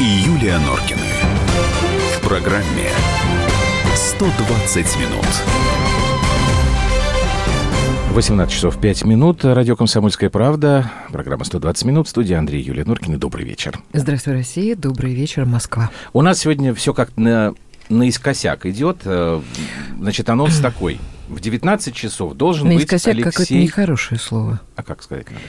и Юлия Норкины. В программе 120 минут. 18 часов 5 минут. Радио «Комсомольская правда». Программа «120 минут». Студия Андрей Юлия Нуркина. Добрый вечер. Здравствуй, Россия. Добрый вечер, Москва. У нас сегодня все как на, наискосяк идет. Э, значит, анонс такой. В 19 часов должен наискосяк быть Алексей... какое-то нехорошее слово. А как сказать надо?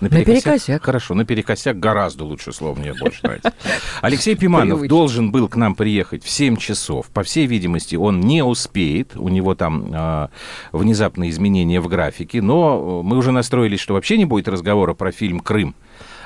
Наперекосяк. Хорошо, наперекосяк гораздо лучше слово, мне больше нравится. Алексей Пиманов Привычно. должен был к нам приехать в 7 часов. По всей видимости, он не успеет. У него там а, внезапные изменения в графике. Но мы уже настроились, что вообще не будет разговора про фильм «Крым».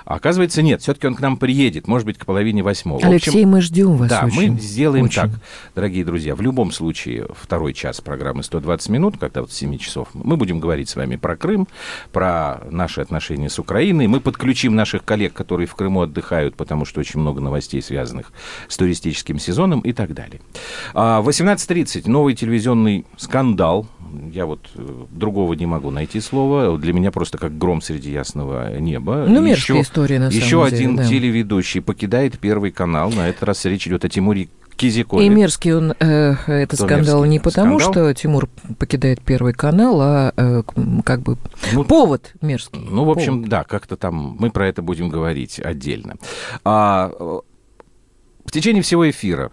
А оказывается, нет, все-таки он к нам приедет, может быть, к половине восьмого. В общем, Алексей, мы ждем вас да, очень. мы сделаем очень. так, дорогие друзья. В любом случае, второй час программы 120 минут, когда вот с 7 часов, мы будем говорить с вами про Крым, про наши отношения с Украиной. Мы подключим наших коллег, которые в Крыму отдыхают, потому что очень много новостей, связанных с туристическим сезоном и так далее. А, В 18.30 новый телевизионный скандал. Я вот э, другого не могу найти слова. Для меня просто как гром среди ясного неба. Ну, мерзкая Еще- история, на еще самом деле, один да. телеведущий покидает Первый канал. На этот раз речь идет о Тимуре Кизякове. И мерзкий он, э, этот Кто скандал мерзкий? не потому, Скандал? что Тимур покидает Первый канал, а э, как бы Ну, повод мерзкий. Ну, в общем, Повод. да, как-то там мы про это будем говорить отдельно. А, э, в течение всего эфира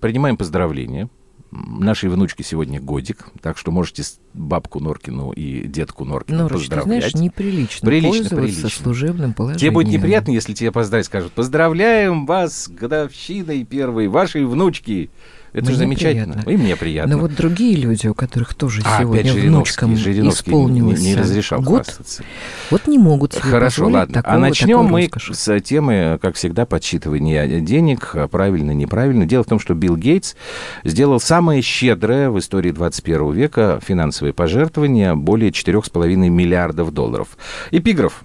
принимаем поздравления. Нашей внучке сегодня годик, так что можете бабку Норкину и детку Норкину Норыч, ты поздравлять. знаешь, неприлично, Прилично, пользоваться прилично. служебным положением. Тебе будет неприятно, если тебе поздравить, скажут, поздравляем вас с годовщиной первой вашей внучки. Это Мне же замечательно. приятно. И мне приятно. Но вот другие люди, у которых тоже А, сегодня внучкам Жириновский исполнилось не, не разрешал год, хвастаться. вот не могут себе Хорошо, ладно. такого, а начнем мы роскоши. с темы, как всегда, подсчитывания денег, а, правильно, неправильно. Дело в том, что Билл Гейтс сделал самое щедрое в истории 21 века финансовое пожертвование, более 4,5 миллиардов долларов. Эпиграф.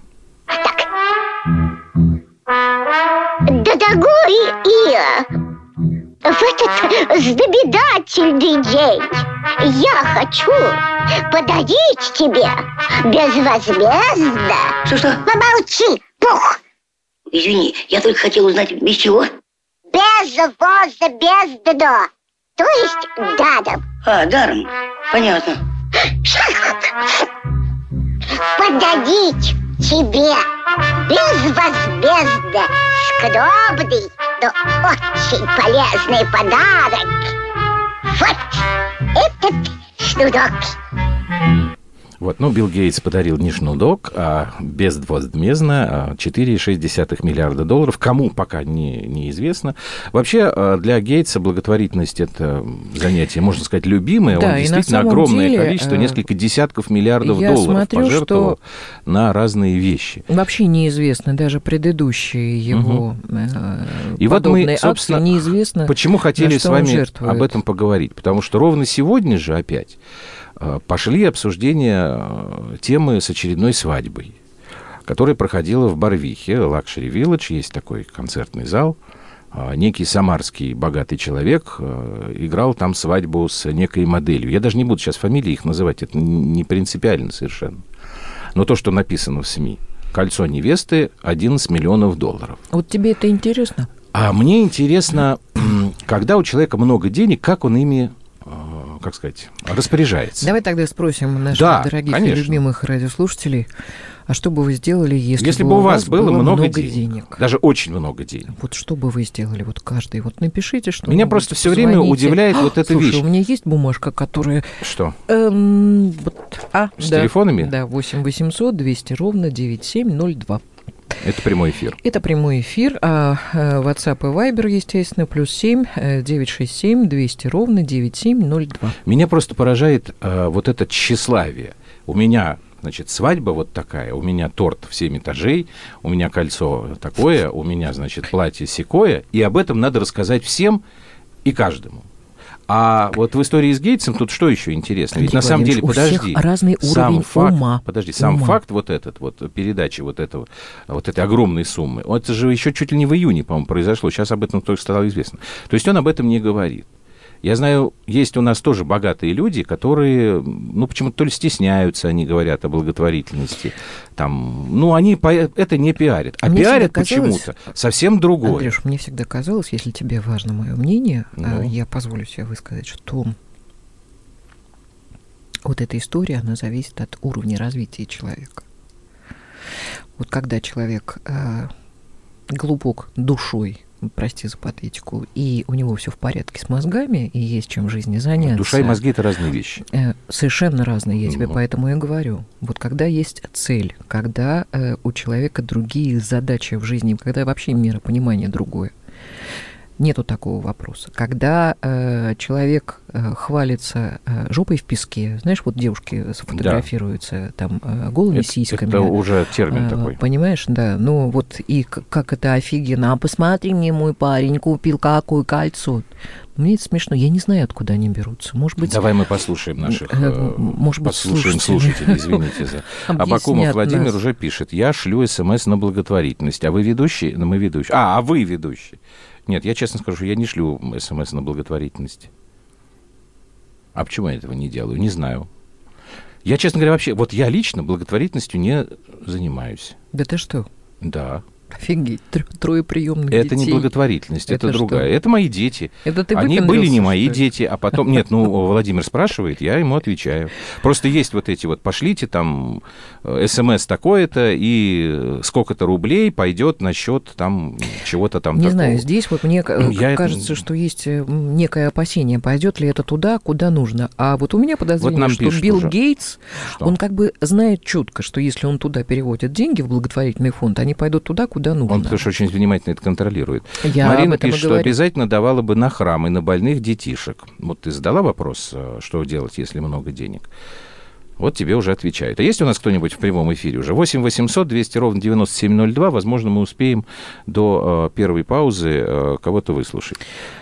Дорогой Иа, в этот знаменательный день я хочу подарить тебе безвозмездно... Что-что? Помолчи, пух! Извини, я только хотел узнать, без чего? Безвозмездно! То есть даром. А, даром. Понятно. Подарить тебе безвозмездно скромный, но очень полезный подарок. Вот этот шнурок. Вот, ну, Билл Гейтс подарил не шнудок, а безвозмездно а, 4,6 миллиарда долларов. Кому пока не, неизвестно. Вообще, а, для Гейтса благотворительность – это занятие, можно сказать, любимое. Да, Он действительно огромное деле, количество, э, несколько десятков миллиардов долларов смотрю, пожертвовал что- на разные вещи. Вообще неизвестно, даже предыдущие его э, И вот мы, собственно, неизвестно. Почему хотели с вами об этом поговорить? Потому что ровно сегодня же опять пошли обсуждения э, темы с очередной свадьбой, которая проходила в Барвихе, Luxury Village, есть такой концертный зал. А, Некий самарский богатый человек э, играл там свадьбу с некой моделью. Я даже не буду сейчас фамилии их называть, это не принципиально совершенно. Но то, что написано в СМИ. Кольцо невесты 11 миллионов долларов. Вот тебе это интересно? А мне интересно, когда у человека много денег, как он ими, э, как сказать, распоряжается. Давай тогда спросим наших Да, дорогих конечно. и любимых радиослушателей, а что бы вы сделали, если, Если бы у вас было много, денег, денег? даже очень много денег. Вот что бы вы сделали, вот каждый, вот напишите, что Меня просто все время удивляет вот эта Слушай, вещь. у меня есть бумажка, которая... Что? эм, вот, а, С да, телефонами? Да, 8 800 200 ровно 9702. Это прямой эфир. Это прямой эфир, а э, WhatsApp и Viber, естественно, плюс 7 э, 967 200 ровно 9702. Меня просто поражает э, вот это тщеславие. У меня, значит, свадьба вот такая, у меня торт в 7 этажей, у меня кольцо такое, у меня, значит, платье секое, и об этом надо рассказать всем и каждому. А вот в истории с Гейтсом тут что еще интересно? Ведь Андрей на самом деле, подожди, разный сам уровень факт, ума. подожди, сам Ума. факт вот этот вот передачи вот этого, вот этой огромной суммы, это же еще чуть ли не в июне, по-моему, произошло. Сейчас об этом только стало известно. То есть он об этом не говорит. Я знаю, есть у нас тоже богатые люди, которые, ну, почему-то то ли стесняются, они говорят о благотворительности. Там, ну, они по- это не пиарят. А Мне пиарят почему-то совсем другое. Андрюш, мне всегда казалось, если тебе важно мое мнение, Ну. э, я позволю себе высказать, что вот эта история, она зависит от уровня развития человека. Вот когда человек э, глубок душой, прости за патетику, и у него все в порядке с мозгами, и есть чем в жизни заняться. Душа и мозги – это разные вещи. Э, Совершенно разные, я тебе Ну. поэтому и говорю. Вот когда есть цель, когда э, у человека другие задачи в жизни, когда вообще миропонимание другое, нету такого вопроса. Когда э, человек э, хвалится э, жопой в песке, знаешь, вот девушки сфотографируются там э, голыми Это, сиськами. это уже термин А, такой. Понимаешь, да. Ну вот и как это офигенно. А посмотри мне, мой парень купил какое кольцо. Мне это смешно. Я не знаю, откуда они берутся. Может быть, Давай мы послушаем наших, э, э, может быть, послушаем слушателей, извините за... Абакумов Владимир нас. уже пишет, я шлю смс на благотворительность, а вы ведущий? Ну, мы ведущие. А, а вы ведущий. Нет, я честно скажу, я не шлю смс на благотворительность. А почему я этого не делаю? Не знаю. Я, честно говоря, вообще, вот я лично благотворительностью не занимаюсь. Да ты что? Да. Офигеть, тр- трое приемных Это не детей. благотворительность, это, Это что? другая. Это мои дети. Это ты Они были не мои дети, а потом... Нет, ну, Владимир спрашивает, я ему отвечаю. Просто есть вот эти вот, пошлите там э, смс такое-то, и э, сколько-то рублей пойдет на счет там чего-то там Не такого. знаю, здесь вот мне э, это- кажется, что есть некое опасение, пойдет ли это туда, куда нужно. А вот у меня подозрение, что Билл уже. Гейтс, Что? он как бы знает четко, что если он туда переводит деньги в благотворительный фонд, они пойдут туда, куда нужно. Он, потому что очень внимательно это контролирует. Я Марина пишет, что обязательно давала бы на храм и на больных детишек. Вот ты задала вопрос, э, что делать, если много денег? Вот тебе уже отвечают. А есть у нас кто-нибудь в прямом эфире уже? 8 800 200 ровно 9702. Возможно, мы успеем до э, первой паузы э, кого-то выслушать.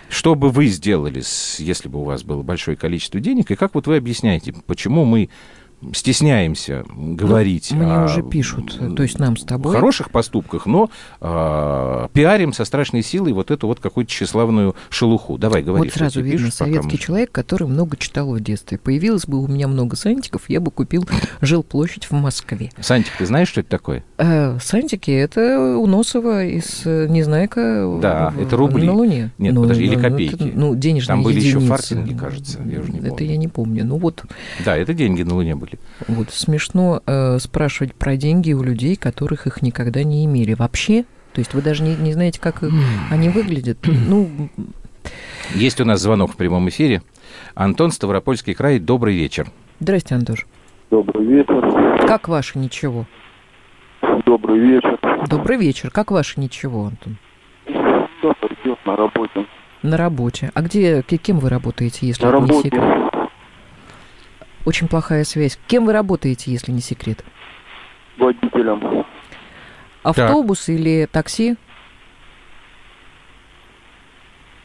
Что бы вы сделали, если бы у вас было большое количество денег? И как вот вы объясняете, почему мы стесняемся говорить Мне о, уже пишут, то есть нам с тобой. хороших поступках, но э, пиарим со страшной силой вот эту вот какую-то тщеславную шелуху. Давай, говори. Вот сразу видно пишут, советский мы- человек, который много читал в детстве. Появилось бы у меня много сантиков, я бы купил жилплощадь в Москве. Сантик, ты знаешь, что это такое? Э, сантики это у Носова из э, Незнайка Да, в- это рубли. на Луне. Нет, Ну, подожди, или ну, копейки. это, ну, денежные Там были еще единицы. фартинги, кажется, я уже не Это помню. я не помню. Ну вот, Да, это деньги на Луне были. Вот смешно э, спрашивать про деньги у людей, которых их никогда не имели. Вообще, то есть вы даже не, не знаете, как они выглядят. Ну, Есть у нас звонок в прямом эфире. Антон, Ставропольский край, добрый вечер. здрасте, Антош. Добрый вечер. Как ваше ничего? Добрый вечер. Добрый вечер. Как ваше ничего, Антон? Что идет на работе? На работе. А где, кем вы работаете, если На это не работе. секрет? Очень плохая связь. Кем вы работаете, если не секрет? Водителем. Автобус или такси?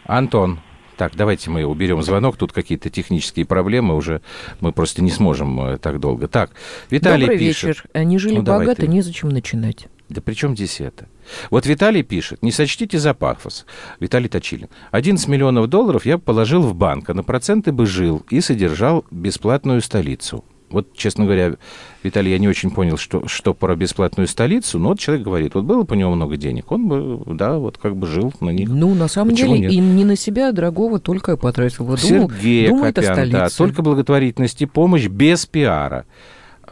Антон, так, давайте мы уберем звонок. Тут какие-то технические проблемы уже. Мы просто не сможем э, так долго. Так, Виталий Добрый пишет. вечер. Они жили Ну, богато, ты. незачем начинать. Да при чем здесь это? Вот Виталий пишет, не сочтите за пафос. Виталий Точилин. 11 миллионов долларов я положил в банк, а на проценты бы жил и содержал бесплатную столицу. Вот, честно говоря, Виталий, я не очень понял, что, что про бесплатную столицу, но вот человек говорит, вот было бы у него много денег, он бы, да, вот как бы жил на них. Ну, на самом Почему деле, нет? и не на себя дорогого только потратил. Вот думал, Сергей думает о Акопян, да, только благотворительность и помощь без пиара.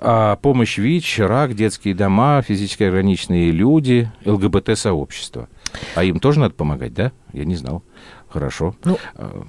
А помощь ВИЧ, рак, детские дома, физически ограниченные люди, ЛГБТ-сообщество. А им тоже надо помогать, да? Я не знал. Хорошо. Ну, А,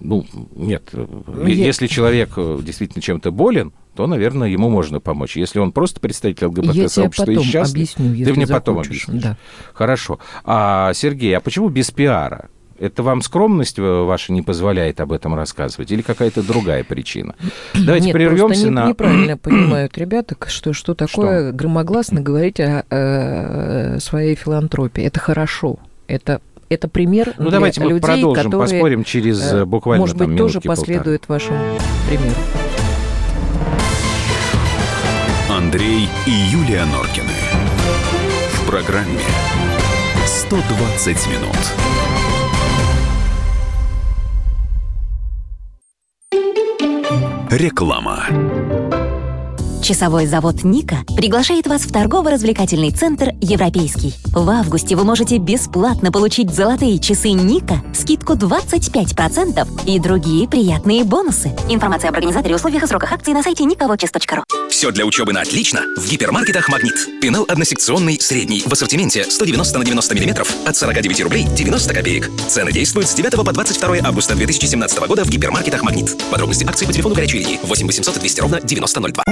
Ну, нет. э, Я- Если человек э, действительно чем-то болен, то, наверное, ему можно помочь. Если он просто представитель ЛГБТ-сообщества и потом счастлив, объясню, ты мне потом захочешь. объяснишь. Да. Хорошо. А, Сергей, а почему без пиара? Это вам скромность э, ваша не позволяет об этом рассказывать? Или какая-то другая причина? Давайте Нет, прервемся просто не- на... неправильно понимают ребята, что, что такое громогласно говорить о э, своей филантропии. Это хорошо. Это, это пример Ну, для давайте мы людей, продолжим, которые, поспорим через э, буквально может там, быть, тоже последует вашему примеру. Андрей и Юлия Норкины. В программе 120 минут. Реклама. Часовой завод «Ника» приглашает вас в торгово-развлекательный центр «Европейский». В августе вы можете бесплатно получить золотые часы «Ника», скидку 25% и другие приятные бонусы. Информация об организаторе, условиях и сроках акции на сайте nikovotches.ru. Все для учебы на отлично в гипермаркетах «Магнит». Пенал односекционный, средний, в ассортименте 190 на 90 мм от 49 рублей 90 копеек. Цены действуют с 9 по 22 августа 2017 года в гипермаркетах «Магнит». Подробности акции по телефону горячей линии 8 800 200 ровно 9002.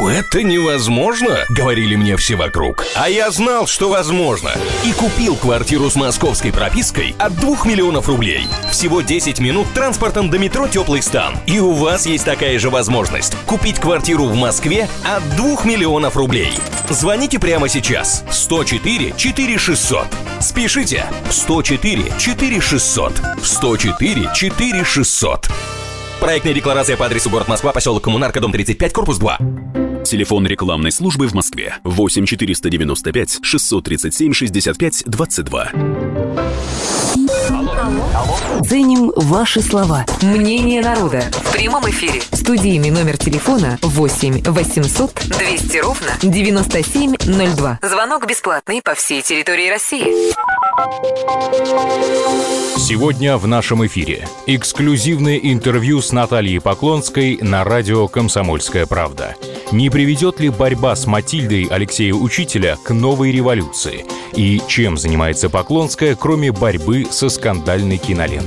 «У, это невозможно!» — говорили мне все вокруг. А я знал, что возможно. И купил квартиру с московской пропиской от 2 миллионов рублей. Всего 10 минут транспортом до метро «Теплый стан». И у вас есть такая же возможность. Купить квартиру в Москве от 2 миллионов рублей. Звоните прямо сейчас. 104 4 600. Спешите. 104 4 600. 104 4 600. Проектная декларация по адресу город Москва, поселок Коммунарка, дом 35, корпус 2. Телефон рекламной службы в Москве. 8 495 637 65 22. Ценим ваши слова. Мнение народа. В прямом эфире. Студийный номер телефона 8 800 200 ровно 9702. Звонок бесплатный по всей территории России. Сегодня в нашем эфире эксклюзивное интервью с Натальей Поклонской на радио «Комсомольская правда». Не приведет ли борьба с Матильдой Алексея Учителя к новой революции? И чем занимается Поклонская, кроме борьбы со скандальной кинолентой?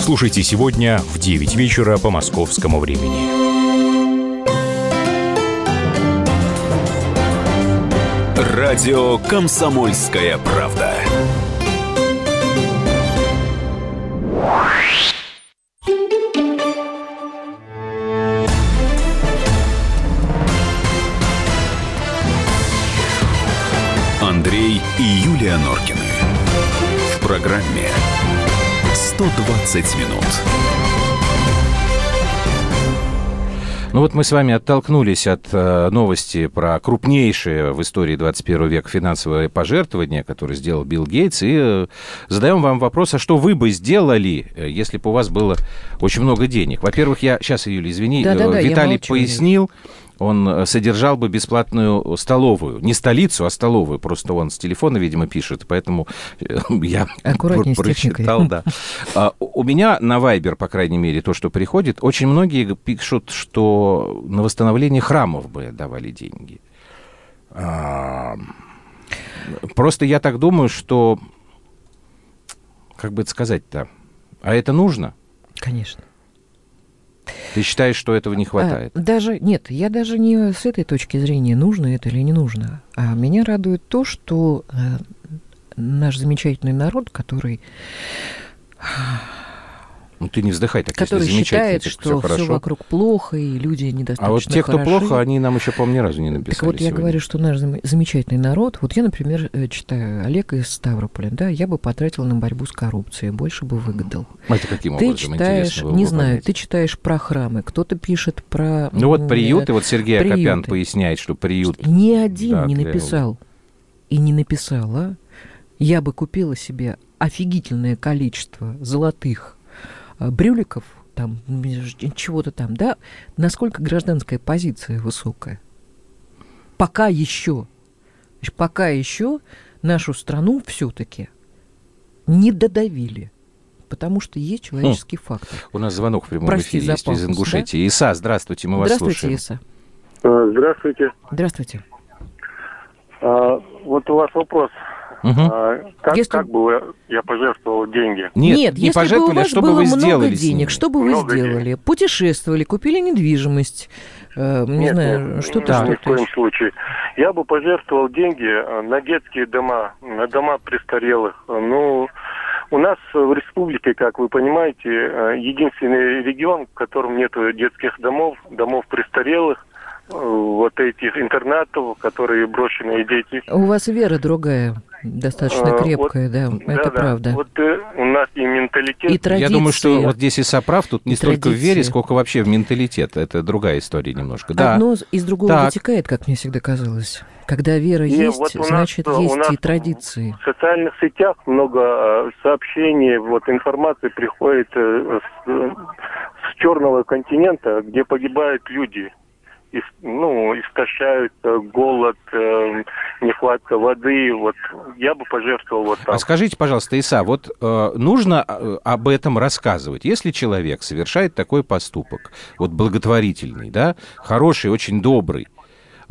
Слушайте сегодня в 9 вечера по московскому времени. Радио «Комсомольская правда». Андрей и Юлия Норкины. В программе 120 минут. Ну вот мы с вами оттолкнулись от э, новости про крупнейшее в истории 21 века финансовое пожертвование, которое сделал Билл Гейтс, и э, задаем вам вопрос, а что вы бы сделали, э, если бы у вас было очень много денег? Во-первых, я сейчас, Юля, извини, Да-да-да, я Виталий пояснил, он э, содержал бы бесплатную столовую. Не столицу, а столовую. Просто он с телефона, видимо, пишет, поэтому э, я прочитал, да. А, У меня на Вайбер, по крайней мере, то, что приходит, очень многие пишут, что на восстановление храмов бы давали деньги. А, Просто я так думаю, что, как бы это сказать-то, а это нужно? Конечно. Ты считаешь, что этого не хватает? А, даже нет, я даже не с этой точки зрения, нужно это или не нужно. А меня радует то, что э, наш замечательный народ, который, Ну, ты не вздыхай так, который если считает, что всё все вокруг плохо и люди недостаточно А вот те, кто хороши. плохо, они нам еще, по-моему, ни разу не написали Так вот, я сегодня. говорю, что наш зам- замечательный народ, вот я, например, э, читаю Олег из Ставрополя, да, я бы потратил на борьбу с коррупцией, больше бы выгадал. А Это каким Ты образом? читаешь, Интересно не знаю, ты читаешь про храмы, кто-то пишет про... Ну вот м, приюты, э, вот Сергей Акопян приюты. поясняет, что приют... Ни один Да, не для- написал. И не написала. Я бы купила себе офигительное количество золотых брюликов, там, чего-то там, да, насколько гражданская позиция высокая. Пока еще, пока еще нашу страну все-таки не додавили. Потому что есть человеческий фактор. У нас звонок в прямом Прости эфире есть из Ингушетии. Иса, здравствуйте, мы вас Здравствуйте, слушаем. Иса. Э, Здравствуйте. Здравствуйте. А, Вот у вас вопрос. А, Как, Если- как бы я пожертвовал деньги? Нет, Нет, не если пожертвовали, бы у вас что бы было вы много денег, что бы вы Много сделали? Путешествовали, купили недвижимость, э, не Нет, знаю, нет, что-то, ни что-то. в коем случае. Я бы пожертвовал деньги э, на детские дома, на дома престарелых. Ну, у нас в республике, как вы понимаете, э, единственный регион, в котором нет детских домов, домов престарелых, э, вот этих интернатов, которые брошенные дети. У вас вера другая. Достаточно Э, крепкая, вот- да, это да-да. правда. Вот э, у нас и менталитет... И традиции. Я думаю, что вот здесь и соправ тут не И столько в вере, традиции. сколько вообще в менталитет. Это другая история немножко. Да. Одно из другого Так. вытекает, как мне всегда казалось. Когда вера Не, есть, вот нас, значит, э, есть и традиции. В социальных сетях много э, сообщений, вот информации приходит э, с, э, с черного континента, где погибают люди. Ну, истощаются, голод, э, нехватка воды. Вот я бы пожертвовал вот так. А скажите, пожалуйста, Иса, вот э, нужно э, об этом рассказывать. Если человек совершает такой поступок, вот благотворительный, да, хороший, очень добрый,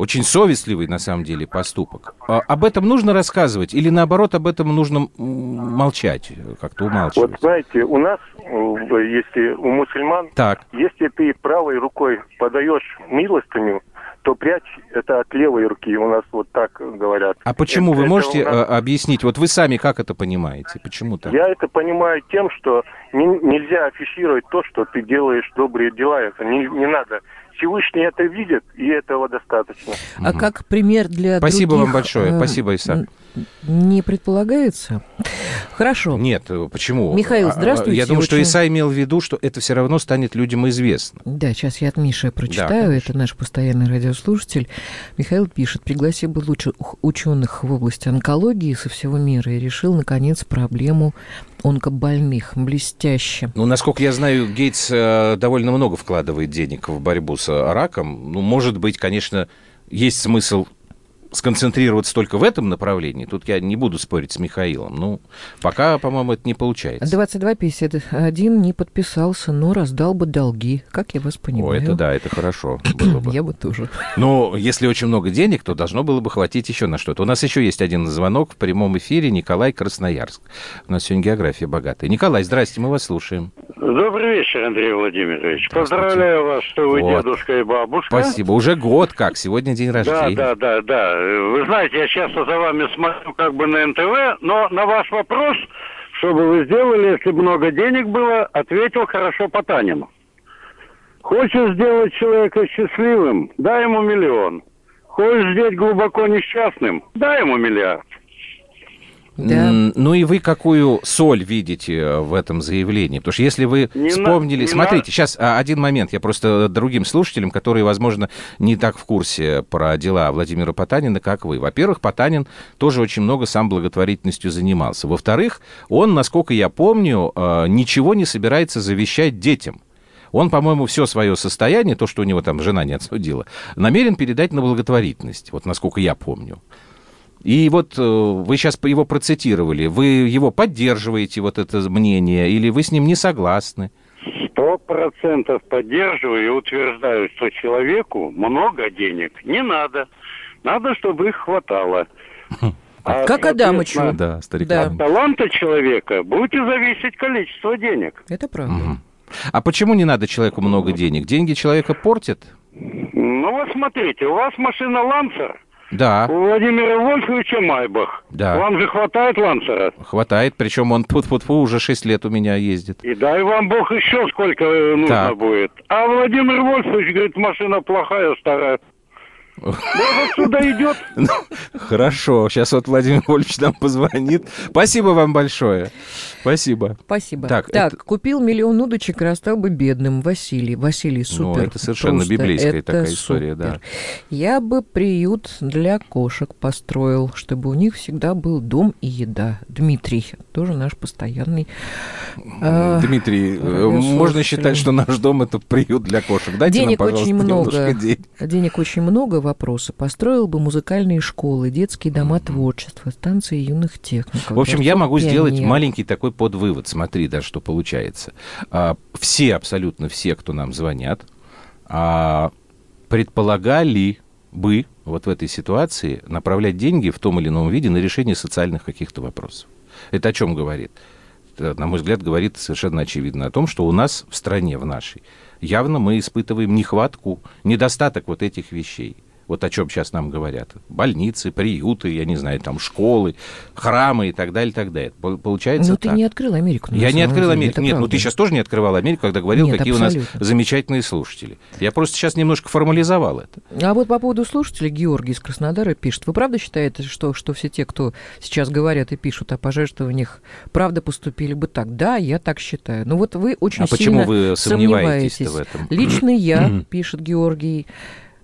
очень совестливый, на самом деле, поступок, а об этом нужно рассказывать или, наоборот, об этом нужно молчать, э, как-то умалчивать? Вот знаете, у нас, э, если у мусульман, Так. если ты правой рукой подаешь милостыню, то прячь это от левой руки. У нас вот так говорят. А почему? Это- Вы можете у нас- э, объяснить? Вот вы сами как это понимаете? Почему так? Я это понимаю тем, что не- нельзя афишировать то, что ты делаешь добрые дела. Это не, не надо. Всевышний это видит, и этого достаточно. А как пример для Спасибо других, вам большое. э, Спасибо, Иса. Не предполагается? Хорошо. Нет, э, почему? Михаил, А, а, здравствуйте. Я думаю, что Очень- Иса имел в виду, что это все равно станет людям известно. Да, сейчас я от Миши прочитаю. конечно. это наш постоянный радиослушатель. Михаил пишет, пригласил бы лучше ученых в области онкологии со всего мира и решил, наконец, проблему онкобольных. Блестяще. Ну, насколько я знаю, Гейтс э, довольно много вкладывает денег в борьбу с раком. Ну, может быть, конечно, есть смысл сконцентрироваться только в этом направлении. Тут я не буду спорить с Михаилом. Ну, пока, по-моему, это не получается. 2251 не подписался, но раздал бы долги. Как я вас О, понимаю? это да, это хорошо было бы. Я бы тоже. Но если очень много денег, то должно было бы хватить еще на что-то. У нас еще есть один звонок в прямом эфире. Николай Красноярск. У нас сегодня география богатая. Николай, здрасте, мы вас слушаем. Добрый вечер, Андрей Владимирович. Поздравляю вас, что вы Вот. дедушка и бабушка. Спасибо. Уже год как. Сегодня день Да, рождения. да, да, да. Вы знаете, я часто за вами смотрю как бы на НТВ, но на ваш вопрос, что бы вы сделали, если много денег было, ответил хорошо Потанин. Хочешь сделать человека счастливым, дай ему миллион. Хочешь сделать глубоко несчастным, дай ему миллиард. М, Ну и вы какую соль видите э, в этом заявлении? Потому что если вы Не на- вспомнили... не Смотрите, на- сейчас а, один момент. Я просто другим слушателям, которые, возможно, не так в курсе про дела Владимира Потанина, как вы. Во-первых, Потанин тоже очень много сам благотворительностью занимался. Во-вторых, он, насколько я помню, э, ничего не собирается завещать детям. Он, по-моему, все свое состояние, то, что у него там жена не отсудила, намерен передать на благотворительность, вот насколько я помню. И вот э, вы сейчас его процитировали. Вы его поддерживаете, вот это мнение, или вы с ним не согласны? Сто процентов поддерживаю и утверждаю, что человеку много денег не надо. Надо, чтобы их хватало. А, Как Адамычу. Да, старик. Да. От таланта человека будет зависеть количество денег. Это правда. А почему не надо человеку много денег? Деньги человека портят? Ну вот смотрите, у вас машина Лансер, Да, у Владимира Вольфовича Майбах. Да. Вам же хватает Лансера. хватает. Причем он тьфу тьфу уже 6 лет у меня ездит. И дай вам Бог еще сколько нужно Так. будет. А Владимир Вольфович говорит, машина плохая, старая. Вот отсюда идет. Ну, Хорошо, сейчас вот Владимир Вольфович нам позвонит. Спасибо вам большое. Спасибо. Спасибо. Так, Так, это- купил миллион удочек и расстал бы бедным. Василий. Василий, Ну, супер. это совершенно просто. библейская Это такая история, да. Я бы приют для кошек построил, чтобы у них всегда был дом и еда. Дмитрий, тоже наш постоянный. а, Дмитрий, э, можно считать, что наш дом это приют для кошек. Дайте денег нам, пожалуйста, очень много. денег. Денег очень много. Вопросы. Построил бы музыкальные школы, детские дома творчества, станции юных техников. В общем, я могу сделать пионеров. маленький такой подвывод. Смотри, да, что получается. А, Все, абсолютно все, кто нам звонят, а, предполагали бы вот в этой ситуации направлять деньги в том или ином виде на решение социальных каких-то вопросов. Это о чем говорит? Это, на мой взгляд, говорит совершенно очевидно о том, что у нас в стране, в нашей, явно мы испытываем нехватку, недостаток вот этих вещей. Вот о чем сейчас нам говорят. Больницы, приюты, я не знаю, там школы, храмы и так далее, и так далее. Получается Но ты так. не открыл Америку. Я не открыл Америку. Нет, ну ты сейчас тоже не открывал Америку, когда говорил, Нет, какие абсолютно. у нас замечательные слушатели. Я просто сейчас немножко формализовал это. А вот по поводу слушателей Георгий из Краснодара пишет. Вы правда считаете, что, что все те, кто сейчас говорят и пишут о пожертвованиях, правда поступили бы так? Да, я так считаю. Но вот вы очень А сильно почему вы сомневаетесь сомневаетесь. в этом? Лично я, пишет Георгий,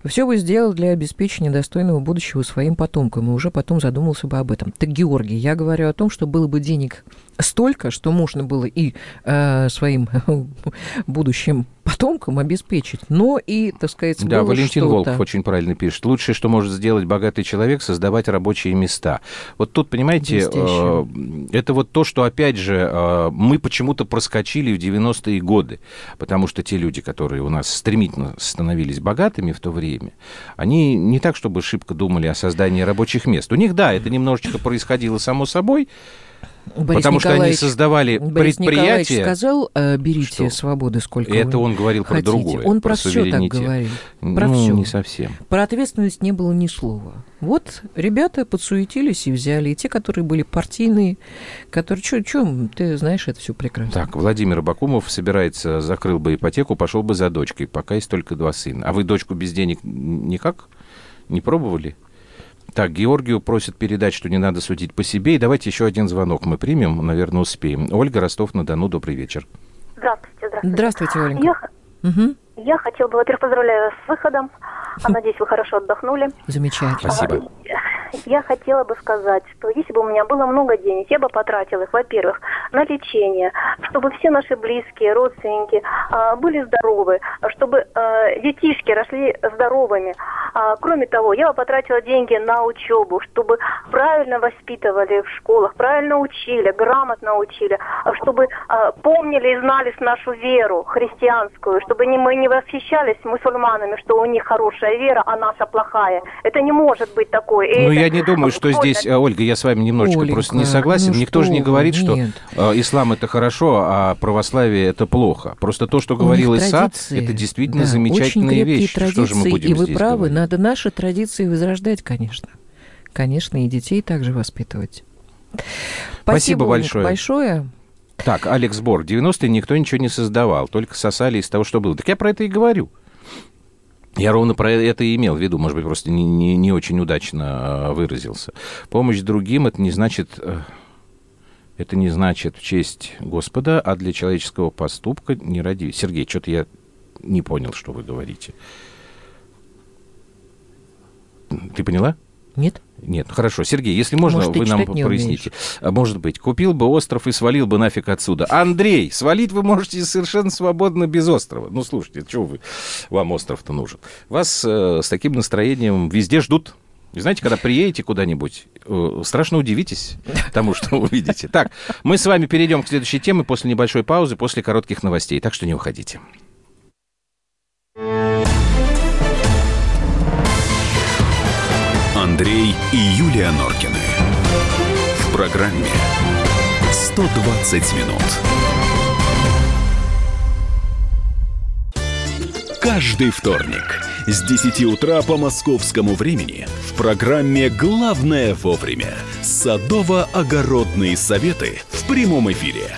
все бы сделал для обеспечения достойного будущего своим потомкам, и уже потом задумался бы об этом. Так, Георгий, я говорю о том, что было бы денег столько, что можно было и э, своим будущим потомкам обеспечить, но и, так сказать, Да, Валентин что-то. Волков очень правильно пишет. Лучшее, что может сделать богатый человек, создавать рабочие места. Вот тут, понимаете, э, это вот то, что, опять же, э, мы почему-то проскочили в 90-е годы, потому что те люди, которые у нас стремительно становились богатыми в то время, они не так, чтобы шибко думали о создании рабочих мест. У них, да, это немножечко происходило само собой, Борис потому что они Николаевич- создавали Борис Николаевич предприятия. сказал, э, берите Что? свободы сколько Это он говорил про хотите. другое, Он про про, все так говорил. Про Ну, все. не совсем. Про ответственность не было ни слова. Вот ребята подсуетились и взяли. И те, которые были партийные, которые... Чё, чё, ты знаешь это все прекрасно. Так, Владимир Бакумов собирается, закрыл бы ипотеку, пошел бы за дочкой, пока есть только два сына. А вы дочку без денег никак не пробовали? Так, Георгию просят передать, что не надо судить по себе. И давайте еще один звонок мы примем, наверное, успеем. Ольга, Ростов-на-Дону, добрый вечер. Здравствуйте, здравствуйте. Здравствуйте, Оленька. Я, Мгм. я хотела бы, во-первых, поздравляю вас с выходом. А, надеюсь, вы хорошо отдохнули. Замечательно. Спасибо. Я хотела бы сказать, что если бы у меня было много денег, я бы потратила их, во-первых, на лечение, чтобы все наши близкие, родственники а, были здоровы, чтобы а, детишки росли здоровыми. А, кроме того, я бы потратила деньги на учебу, чтобы правильно воспитывали в школах, правильно учили, грамотно учили, чтобы помнили и знали нашу веру христианскую, чтобы мы не восхищались мусульманами, что у них хорошая вера, а наша плохая. Это не может быть такое. И Ну, я не думаю, что здесь, а, Ольга, я с вами немножечко Оленька, просто не согласен. ну Никто же не говорит, вы, что нет. э, ислам это хорошо, а православие это плохо. Просто то, что говорил Иса, это действительно да, замечательные вещи. Традиции, Что же мы будем и вы здесь правы, говорить? надо наши традиции возрождать, конечно. Конечно, и детей также воспитывать. Спасибо Оленька, большое. большое. Так, Алекс Бор, 90-е никто ничего не создавал, только сосали из того, что было. Так я про это и говорю. Я ровно про это и имел в виду, может быть, просто не, не, не очень удачно э, выразился. Помощь другим это не значит, э, это не значит в честь Господа, а для человеческого поступка не ради. Сергей, что-то я не понял, что вы говорите. Ты поняла? Нет? Нет, хорошо. Сергей, если можно, Может, вы нам проясните. А, Может быть, купил бы остров и свалил бы нафиг отсюда. Андрей, свалить вы можете совершенно свободно без острова. Ну, слушайте, чего вы, вам остров-то нужен? Вас э, с таким настроением везде ждут. И знаете, когда приедете куда-нибудь, э, страшно удивитесь тому, что увидите. Так, мы с вами перейдем к следующей теме после небольшой паузы, после коротких новостей. Так что не уходите. Андрей и Юлия Норкины. В программе 120 минут. Каждый вторник с 10 утра по московскому времени в программе «Главное вовремя» садово-огородные советы в прямом эфире.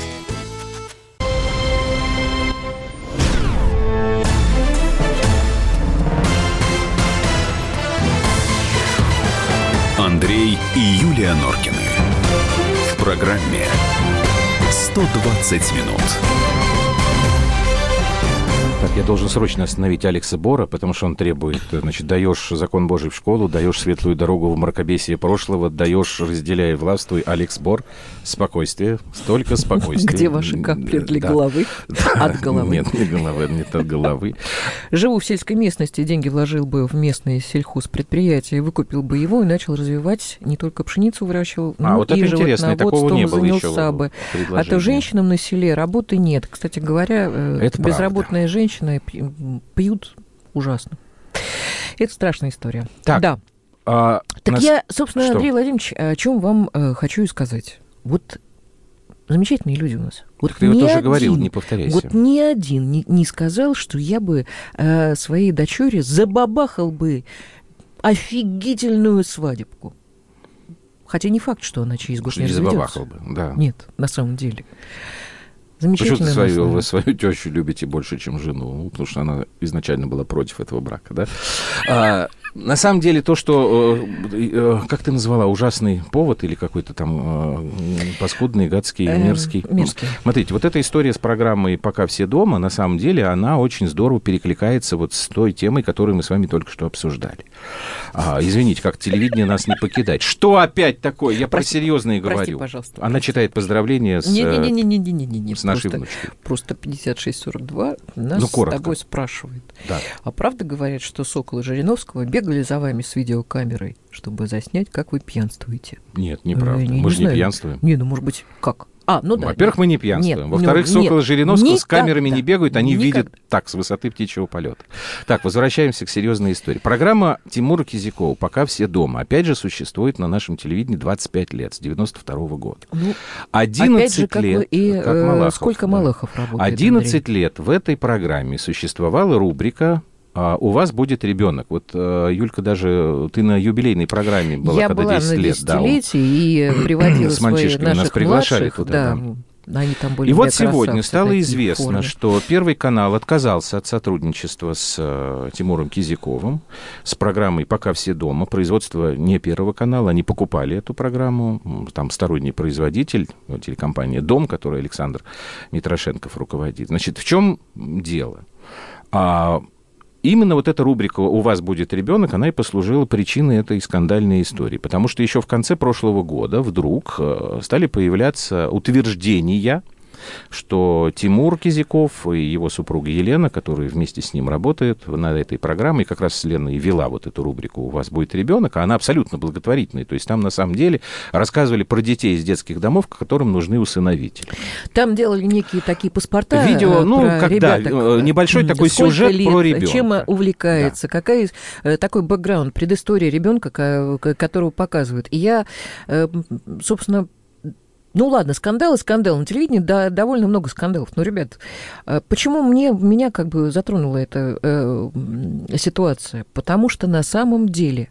Норкины. В программе 120 минут. Так, я должен срочно остановить Алекса Бора, потому что он требует, значит, даешь закон Божий в школу, даешь светлую дорогу в мракобесие прошлого, даешь, разделяй, властвуй, Алекс Бор, спокойствие, столько спокойствия. Где ваши капли для головы? От головы. Нет, не головы, нет от головы. Живу в сельской местности, деньги вложил бы в местные сельхозпредприятия, выкупил бы его и начал развивать, не только пшеницу выращивал, а, но вот и это интересно, такого не было занялся бы. А то женщинам на селе работы нет. Кстати говоря, э, Это безработная женщина пьют ужасно. Это страшная история. Так, да. А, так нас... я, собственно, Что? Андрей Владимирович, о чем вам э, хочу и сказать. Вот замечательные люди у нас. Вот Ты вот ни уже один, говорил, не повторяйся. Вот ни один не, не сказал, что я бы э, своей дочуре забабахал бы офигительную свадебку. Хотя не факт, что она через год Что не разведется. забабахал бы, да. Нет, на самом деле. Почему ты Замечательная свою, вы свою тещу любите больше, чем жену? Ну, потому что она изначально была против этого брака, да? А, на самом деле, то, что, э, э, как ты назвала, ужасный повод или какой-то там э, паскудный, гадский, Э, мерзкий. мерзкий. Смотрите, вот эта история с программой «Пока все дома», на самом деле, она очень здорово перекликается вот с той темой, которую мы с вами только что обсуждали. А, извините, как телевидение нас не покидает. Что опять такое? Я про серьезные говорю. пожалуйста. Она читает поздравления с, э, Не-не-не-не-не-не-не. с нашей просто, внучкой. Просто 5642 нас Ну, с тобой спрашивает. Да. А правда говорят, что Сокол и Жириновского бегали за вами с видеокамерой, чтобы заснять, как вы пьянствуете? Нет, неправда. Не- мы не же не знаю. пьянствуем. Не, ну, может быть, как? А, ну да. Во-первых, мы не пьянствуем. ну, Во-вторых, нет, Сокола Жириновского с камерами не бегают, они Никогда. видят так, с высоты птичьего полета. Так, возвращаемся к серьезной истории. Программа Тимура Кизякова «Пока все дома» опять же существует на нашем телевидении 25 лет, с 92 года. Ну, 11 опять же, как лет, и, как э, Малахов, сколько да. Малахов работает, 11 лет в этой программе существовала рубрика а, у вас будет ребенок. Вот, э, Юлька, даже ты на юбилейной программе была, Я когда была 10 на лет. да, он- десятилетии и приводила С мальчишками нас наших приглашали младших, туда, да, Они там были И вот сегодня стало известно, форме. что Первый канал отказался от сотрудничества с э, Тимуром Кизяковым, с программой «Пока все дома». Производство не Первого канала, они покупали эту программу. Там сторонний производитель, э, телекомпания «Дом», которой Александр Митрошенков руководит. Значит, в чем дело? А, Именно вот эта рубрика «У вас будет ребенок», она и послужила причиной этой скандальной истории. Потому что еще в конце прошлого года вдруг э, стали появляться утверждения, что Тимур Кизяков и его супруга Елена, которые вместе с ним работают над этой программой, как раз Лена и вела вот эту рубрику «У вас будет ребенок», а она абсолютно благотворительная. То есть там на самом деле рассказывали про детей из детских домов, которым нужны усыновители. Там делали некие такие паспорта. Видео, э, ну, про когда, ребяток, э, небольшой м, такой сюжет лет, про ребенка. Чем увлекается, какая э, такой бэкграунд, предыстория ребенка, ко- ко- которого показывают. И я, э, собственно, ну ладно, скандалы, скандалы. На телевидении да, довольно много скандалов. Но, ребят, э, почему мне, меня как бы затронула эта э, ситуация? Потому что на самом деле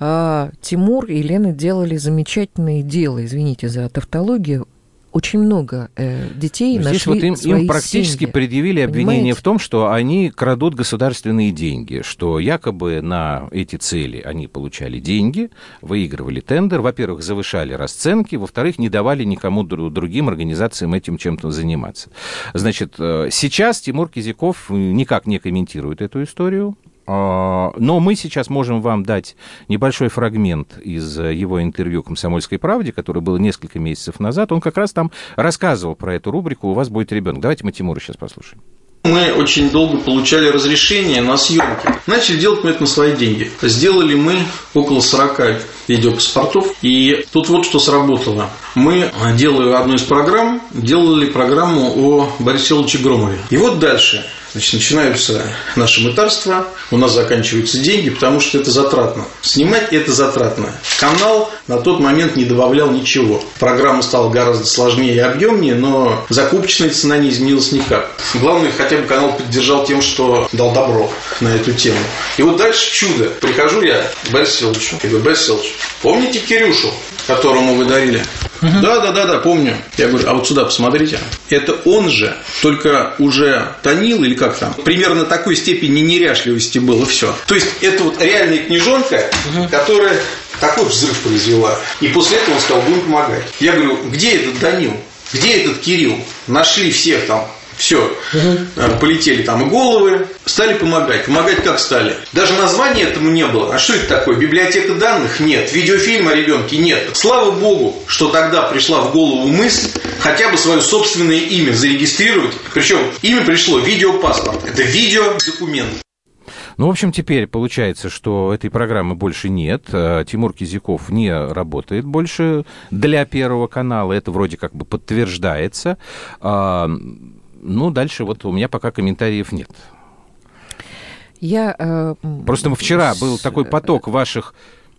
а, Тимур и Лена делали замечательное дело, извините за тавтологию. Очень много э, детей Но Здесь нашли вот им, свои им практически семьи. предъявили обвинение Понимаете? в том, что они крадут государственные деньги, что якобы на эти цели они получали деньги, выигрывали тендер, во-первых, завышали расценки, во-вторых, не давали никому дру- другим организациям этим чем-то заниматься. Значит, э, сейчас Тимур Кизяков никак не комментирует эту историю, но мы сейчас можем вам дать небольшой фрагмент из э, его интервью «Комсомольской правде», которое было несколько месяцев назад. Он как раз там рассказывал про эту рубрику «У вас будет ребенок». Давайте мы Тимура сейчас послушаем. Мы очень долго получали разрешение на съемки. Начали делать мы это на свои деньги. Сделали мы около 40 видеопаспортов. И тут вот что сработало. Мы, делая одну из программ, делали программу о Борисе Ильиче Громове. И вот дальше. Значит, начинаются наши мытарства, у нас заканчиваются деньги, потому что это затратно. Снимать это затратно. Канал на тот момент не добавлял ничего. Программа стала гораздо сложнее и объемнее, но закупочная цена не изменилась никак. Главное, хотя бы канал поддержал тем, что дал добро на эту тему. И вот дальше чудо. Прихожу я к Борису Ильичу. Я говорю, Борис Ильич, помните Кирюшу, которому вы дарили? Да, да, да, да, помню. Я говорю, а вот сюда посмотрите. Это он же, только уже тонил или как там. Примерно такой степени неряшливости было все. То есть это вот реальная книжонка, которая такой взрыв произвела. И после этого он сказал, будем помогать. Я говорю, где этот Данил? Где этот Кирилл? Нашли всех там Все. Полетели там и головы. Стали помогать. Помогать как стали? Даже названия этому не было. А что это такое? Библиотека данных? Нет. Видеофильм о ребенке? Нет. Слава богу, что тогда пришла в голову мысль хотя бы свое собственное имя зарегистрировать. Причем имя пришло видеопаспорт. Это видеодокумент. Ну, в общем, теперь получается, что этой программы больше нет. Э, Тимур Кизяков не работает больше для Первого канала. Это вроде как бы подтверждается. Ну, дальше вот у меня пока комментариев нет. Я, э, Просто вчера был такой поток ваших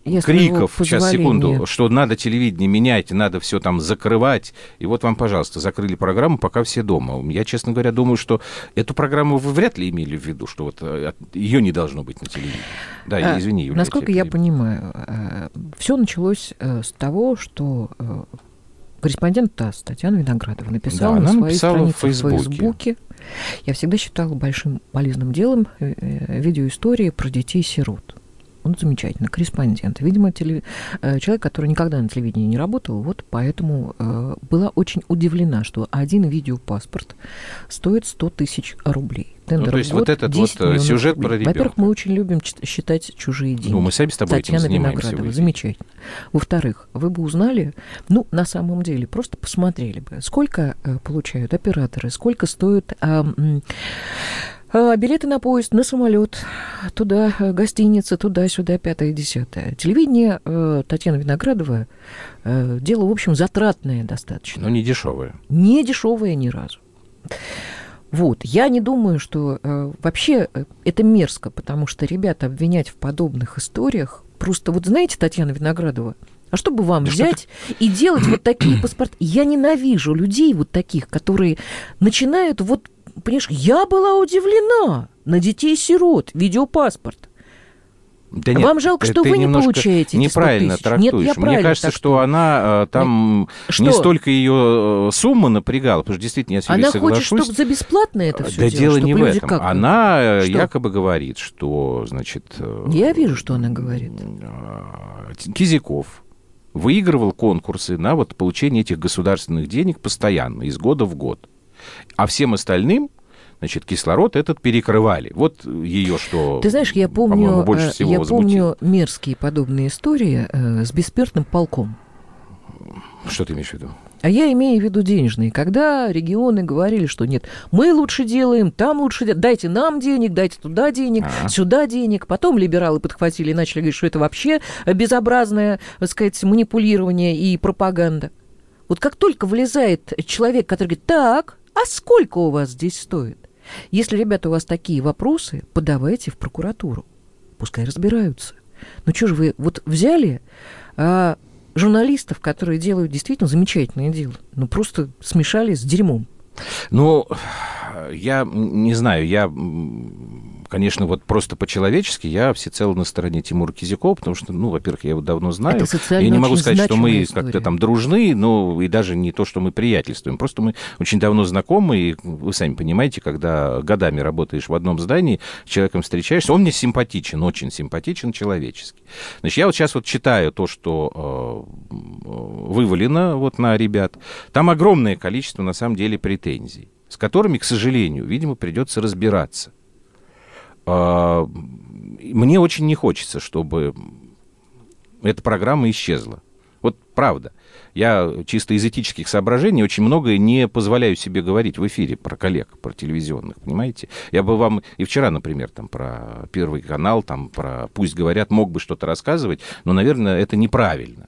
Если криков, сейчас, секунду, что надо телевидение менять, надо все там закрывать. И вот вам, пожалуйста, закрыли программу, пока все дома. Я, честно говоря, думаю, что эту программу вы вряд ли имели в виду, что вот ее не должно быть на телевидении. Да, А, извини, Юлия. Насколько тебя я понимаю, все началось э, с того, что э, корреспондент ТАСС Татьяна Виноградова написала Да, на своей написала в странице в Фейсбуке. Фейсбуке. Я всегда считала большим полезным делом э, э, видеоистории про детей-сирот. Он замечательный, корреспондент. Видимо, теле- э, человек, который никогда на телевидении не работал, вот поэтому э, была очень удивлена, что один видеопаспорт стоит 100 тысяч рублей. Тендер Ну, то есть год вот этот 10 вот, э, сюжет рублей. про ребенка. Во-первых, мы очень любим чит- считать чужие деньги. Ну, мы сами с тобой этим Татьяна в Виноградова, замечательно. Во-вторых, вы бы узнали, ну, на самом деле, просто посмотрели бы, сколько э, получают операторы, сколько стоят а, м, а, билеты на поезд, на самолет, туда э, гостиница, туда-сюда, пятое, десятое. Телевидение э, Татьяна Виноградова э, дело, в общем, затратное достаточно. Ну, не дешевое. Не дешевое ни разу. Вот, я не думаю, что э, вообще э, это мерзко, потому что ребята обвинять в подобных историях, просто вот знаете, Татьяна Виноградова, а чтобы вам Да взять и делать вот такие паспорта? Я ненавижу людей вот таких, которые начинают вот, понимаешь, я была удивлена на детей-сирот, видеопаспорт. Да Вам жалко, что вы не получаете эти 100 Неправильно тысяч. Нет, я трактуешь. Мне правильно кажется, трактую. что она э, там Что? не столько ее э, сумма напрягала, потому что действительно я с Юлей Она хочет, соглашусь. чтобы за бесплатно это все да дело не в этом. как? Она э, Что? якобы говорит, что, значит, э, Я вижу, что она говорит. Кизяков выигрывал конкурсы на вот получение этих государственных денег постоянно, из года в год. А всем остальным, значит, кислород этот перекрывали. Вот ее что, Ты знаешь, я помню, больше э, всего я возмутило. помню мерзкие подобные истории э, с бессмертным полком. Что ты имеешь в виду? А я имею в виду денежные, когда регионы говорили, что нет, мы лучше делаем, там лучше делаем, дайте нам денег, дайте туда денег, Ага. сюда денег. Потом либералы подхватили и начали говорить, что это вообще безобразное, так сказать, манипулирование и пропаганда. Вот как только влезает человек, который говорит, так, а сколько у вас здесь стоит? Если, ребята, у вас такие вопросы, подавайте в прокуратуру. Пускай разбираются. Ну что же вы вот взяли а, журналистов, которые делают действительно замечательное дело, ну просто смешали с дерьмом. Ну, я не знаю, я, конечно, вот просто по-человечески, я всецело на стороне Тимура Кизякова, потому что, ну, во-первых, я его давно знаю. Это я не могу сказать, что мы как-то там дружны, ну, и даже не то, что мы приятельствуем. Просто мы очень давно знакомы, и вы сами понимаете, когда годами работаешь в одном здании, с человеком встречаешься, он мне симпатичен, очень симпатичен человечески. Значит, я вот сейчас вот читаю то, что э, вывалено вот на ребят. Там огромное количество, на самом деле, претензий, с которыми, к сожалению, видимо, придется разбираться. А, Мне очень не хочется, чтобы эта программа исчезла. Вот правда. Я чисто из этических соображений очень многое не позволяю себе говорить в эфире про коллег, про телевизионных, понимаете? Я бы вам и вчера, например, там про Первый канал, там про «Пусть говорят», мог бы что-то рассказывать, но, наверное, это неправильно.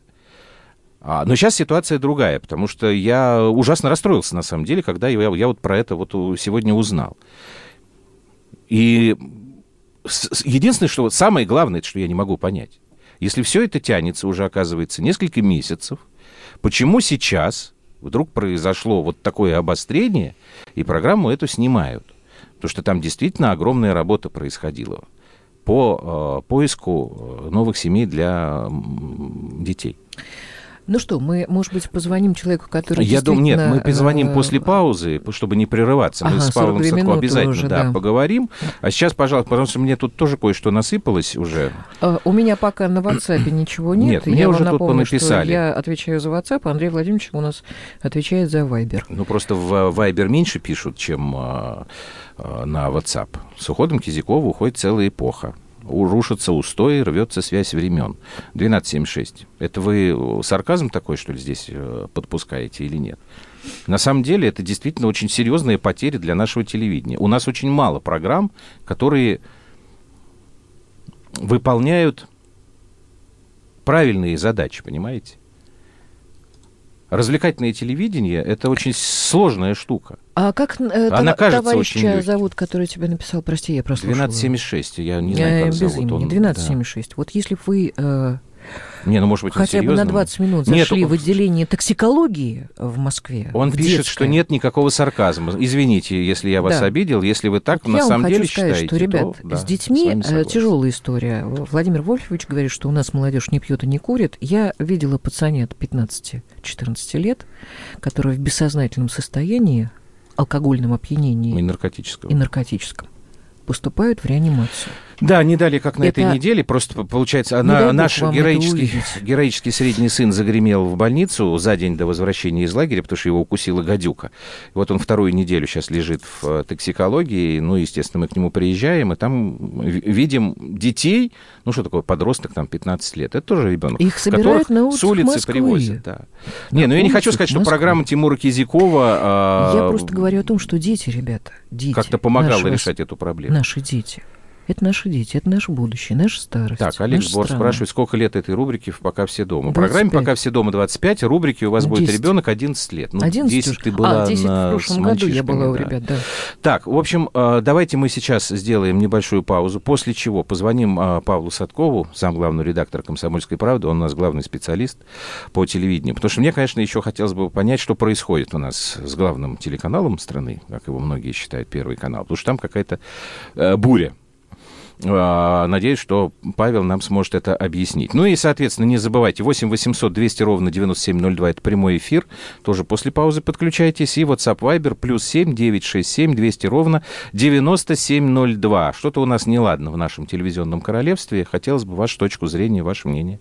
А, но сейчас ситуация другая, потому что я ужасно расстроился, на самом деле, когда я, я вот про это вот сегодня узнал. И единственное, что вот самое главное, что я не могу понять. Если все это тянется уже, оказывается, несколько месяцев, почему сейчас вдруг произошло вот такое обострение, и программу эту снимают? Потому что там действительно огромная работа происходила по э, поиску э, новых семей для детей. Ну что, мы, может быть, позвоним человеку, который Я думаю, нет, мы позвоним э, после паузы, чтобы не прерываться. Мы Ага, с Павлом 42 Садко обязательно уже, да, да. поговорим. А сейчас, пожалуйста, потому что мне тут тоже кое-что насыпалось уже. э, У меня пока на WhatsApp ничего нет. Нет, мне Я уже тут напомню, понаписали. я отвечаю за WhatsApp, а Андрей Владимирович у нас отвечает за Viber. Ну, просто в Viber меньше пишут, чем на WhatsApp. С уходом Кизякова уходит целая эпоха. Рушатся устои, рвется связь времен. 1276. Это вы сарказм такой, что ли, здесь э, подпускаете или нет? На самом деле это действительно очень серьезные потери для нашего телевидения. У нас очень мало программ, которые выполняют правильные задачи, понимаете? Развлекательное телевидение – это очень сложная штука. А как э, Она кажется товарища очень зовут, который тебя написал? Прости, я прослушала. 1276, я не знаю, как без зовут. имени. Он, 1276. Вот если бы вы э, да. Не, ну, может быть, хотя бы на серьезно? 20 минут Нет, зашли он- в отделение токсикологии в Москве, Он в пишет, что детское. нет никакого сарказма. Извините, если я вас Да. обидел. Если вы так на Я самом вам деле хочу сказать, считаете, что, ребят, то, да, с с детьми э, согласен. тяжелая история. Владимир Вольфович говорит, что у нас молодежь не пьет и не курит. Я видела пацанят 15-14 лет, которые в бессознательном состоянии, алкогольном опьянении И наркотического. и наркотическом поступают в реанимацию. Да, не дали, как на Это- этой неделе. Просто получается, она- наш героический, героический средний сын загремел в больницу за день до возвращения из лагеря, потому что его укусила гадюка. Вот он вторую неделю сейчас лежит в э, токсикологии. Ну, естественно, мы к нему приезжаем, и там ви- видим детей, ну, что такое подросток, там, 15 лет. Это тоже ребенок. Их собирают на улицах с улицы Москвы. привозят. Да. На Не, ну я не хочу сказать, что Москвы. программа Тимура Кизякова а, Я просто говорю о том, что дети, ребята, дети. как-то помогала наши решать эту проблему. Наши дети. Это наши дети, это наше будущее, наша старость. Так, Олег наша Сбор страна. спрашивает, сколько лет этой рубрике в «Пока все дома». В 25. программе «Пока все дома» 25, рубрики у вас будет 10. ребенок 11 лет. Ну, 11 10 уже. ты была а, 10 на- в прошлом году я была у да. ребят, да. Так, в общем, э, давайте мы сейчас сделаем небольшую паузу, после чего позвоним э, Павлу Садкову, замглавного редактора «Комсомольской правды», он у нас главный специалист по телевидению. Потому что мне, конечно, еще хотелось бы понять, что происходит у нас с главным телеканалом страны, как его многие считают, Первый канал, потому что там какая-то э, буря. А, Надеюсь, что Павел нам сможет это объяснить. Ну и, соответственно, не забывайте, 8 800 200 ровно 9702, это прямой эфир. Тоже после паузы подключайтесь. И WhatsApp Viber плюс 7 967 200 ровно 9702. Что-то у нас неладно в нашем телевизионном королевстве. Хотелось бы вашу точку зрения, ваше мнение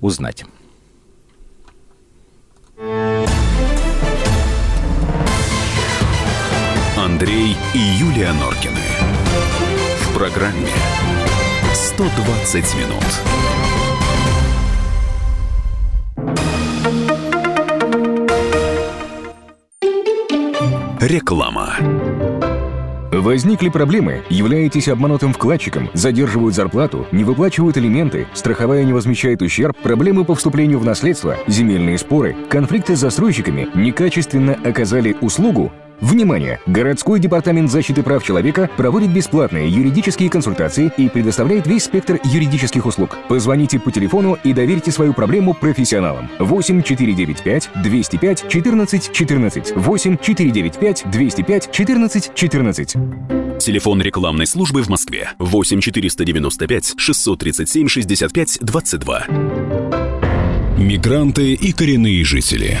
узнать. Андрей и Юлия Норкины. Программе 120 минут. Реклама. Возникли проблемы? Являетесь обманутым вкладчиком? Задерживают зарплату? Не выплачивают элементы? Страховая не возмещает ущерб? Проблемы по вступлению в наследство? Земельные споры? Конфликты с застройщиками? Некачественно оказали услугу? Внимание! Городской департамент защиты прав человека проводит бесплатные юридические консультации и предоставляет весь спектр юридических услуг. Позвоните по телефону и доверьте свою проблему профессионалам. 8 495 205 14 14 8 495 205 14 14 Телефон рекламной службы в Москве 8 495 637 65 22. Мигранты и коренные жители.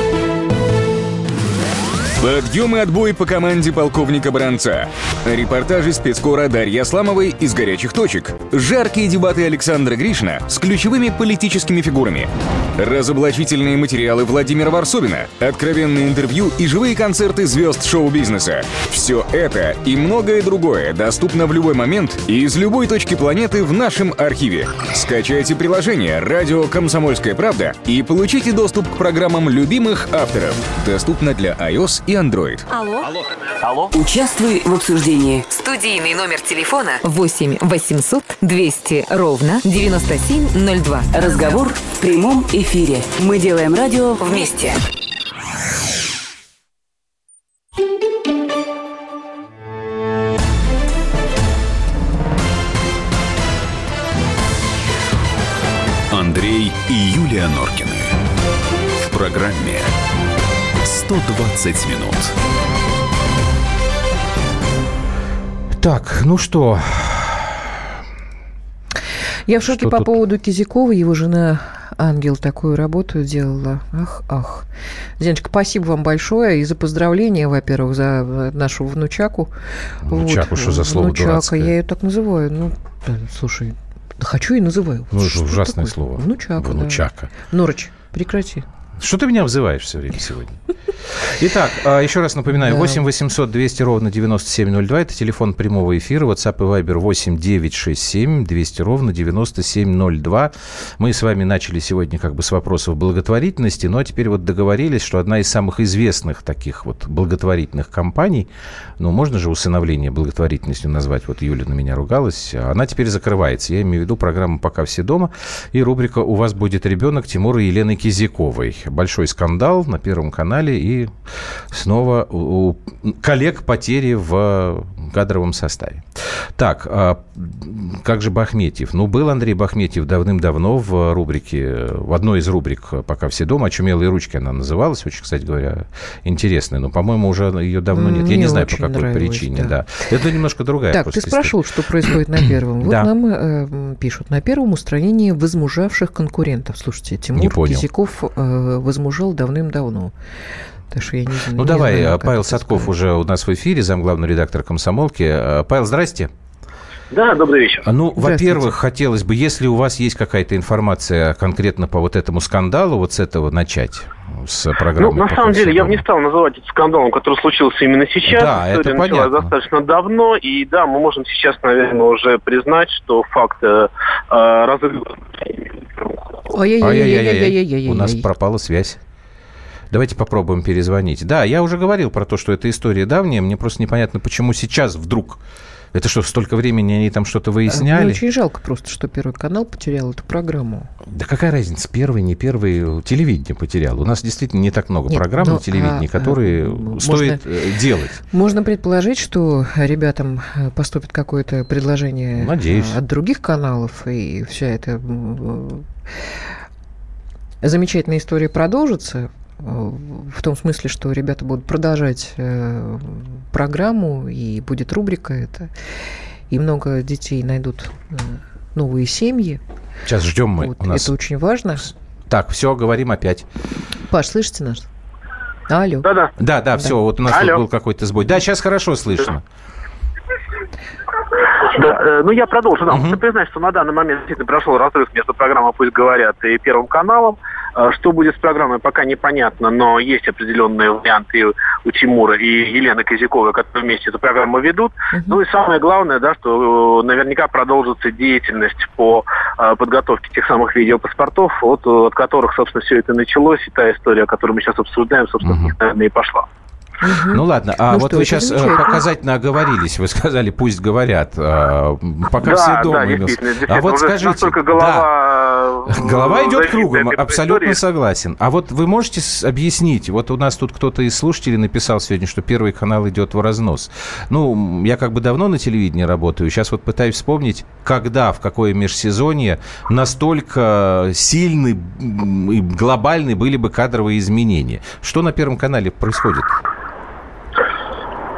Подъем и отбой по команде полковника Бранца. Репортажи спецкора Дарьи Асламовой из горячих точек. Жаркие дебаты Александра Гришина с ключевыми политическими фигурами. Разоблачительные материалы Владимира Варсобина. Откровенные интервью и живые концерты звезд шоу-бизнеса. Все это и многое другое доступно в любой момент и из любой точки планеты в нашем архиве. Скачайте приложение «Радио Комсомольская правда» и получите доступ к программам любимых авторов. Доступно для iOS и и Android. Алло? Алло? Алло? Участвуй в обсуждении. Студийный номер телефона 8 800 200 ровно 9702. Разговор в прямом эфире. Мы делаем радио вместе. Андрей и Юлия Норкины. В программе 120 минут. Так, ну что, Я в шоке Что по тут? поводу Кизякова. Его жена Ангел такую работу делала. Ах, ах. Зиночка, спасибо вам большое и за поздравления, во-первых, за нашу внучаку. Внучаку, что за слово Внучака, дурацкое? я ее так называю. Ну, да, слушай, да хочу и называю. Ну, это ужасное такое? слово. Внучака, да. Внучака. Норыч, прекрати. Что ты меня обзываешь все время сегодня? Итак, а, еще раз напоминаю, Да. 8 800 200 ровно 9702, это телефон прямого эфира, WhatsApp и Viber 8 967 200 ровно 9702. Мы с вами начали сегодня как бы с вопросов благотворительности, но теперь вот договорились, что одна из самых известных таких вот благотворительных компаний, ну, можно же усыновление благотворительностью назвать, вот Юля на меня ругалась, она теперь закрывается. Я имею в виду программу «Пока все дома» и рубрика «У вас будет ребенок» Тимура и Елены Кизяковой. Большой скандал на Первом канале и снова у коллег потери в кадровом составе. Так, а как же Бахметьев? Ну, был Андрей Бахметьев давным-давно в рубрике, в одной из рубрик «Пока все дома», «Очумелые ручки» она называлась, очень, кстати говоря, интересная, но, по-моему, уже ее давно нет. Я Мне не знаю, по какой нравилось, причине, да. да. Это немножко другая Так, ты спрашивал, что происходит на первом. Вот Да. нам э, пишут. На первом устранение возмужавших конкурентов. Слушайте, Тимур. Кизяков э, возмужал давным-давно. Так что я не, Ну, не давай, знаю, а, Павел это Садков сказать. уже у нас в эфире, замглавный редактор «Комсомолки». А, Павел, здрасте. Да, добрый вечер. А, Ну, во-первых, хотелось бы, если у вас есть какая-то информация конкретно по вот этому скандалу, вот с этого начать, с программы. Ну, на «Пока самом деле, я бы дома». не стал называть это скандалом, который случился именно сейчас. Да, это История началась понятно. достаточно давно, и да, мы можем сейчас, наверное, уже признать, что факт э, э, Ой, ой, ой, ой, у нас пропала связь. Давайте попробуем перезвонить. Да, я уже говорил про то, что эта история давняя. Мне просто непонятно, почему сейчас вдруг. Это что, столько времени они там что-то выясняли? Мне очень жалко просто, что Первый канал потерял эту программу. Да какая разница, первый, не первый, телевидение потерял. У нас действительно не так много Нет, программ но, на телевидении, а, которые можно, стоит делать. Можно предположить, что ребятам поступит какое-то предложение Надеюсь. от других каналов, и вся эта замечательная история продолжится. э, В том смысле, что ребята будут продолжать э, программу, и будет рубрика это, и много детей найдут э, новые семьи. Сейчас ждем мы. Вот, У нас... Это очень важно. Так, все, говорим опять. Паш, слышите нас? Алло. Да-да. Да, да, все, вот у нас Алло. тут был какой-то сбой. Да, сейчас хорошо слышно. Да, э, ну я продолжу. Да, Нужно признать, что на данный момент действительно прошел разрыв между программой «Пусть говорят» и Первым каналом. Э, Что будет с программой, пока непонятно, но есть определенные варианты у Тимура и Елены Козяковой, которые вместе эту программу ведут. Ну и самое главное, да, что э, наверняка продолжится деятельность по подготовке тех самых видеопаспортов, от, от которых, собственно, все это началось, и та история, которую мы сейчас обсуждаем, собственно, них, наверное, и пошла. Ну ладно, а Ну вот что, вы сейчас замечательно. показательно оговорились. Вы сказали, пусть говорят. а, Пока да, все дома. да, действительно, действительно. А вот уже скажите, настолько да, голова... э, Голова идет кругом, абсолютно истории. согласен. А вот вы можете объяснить, вот у нас тут кто-то из слушателей написал сегодня, что Первый канал идет в разнос. Ну, я как бы давно на телевидении работаю, сейчас вот пытаюсь вспомнить, когда, в какое межсезонье настолько сильны и глобальны были бы кадровые изменения. Что на Первом канале происходит?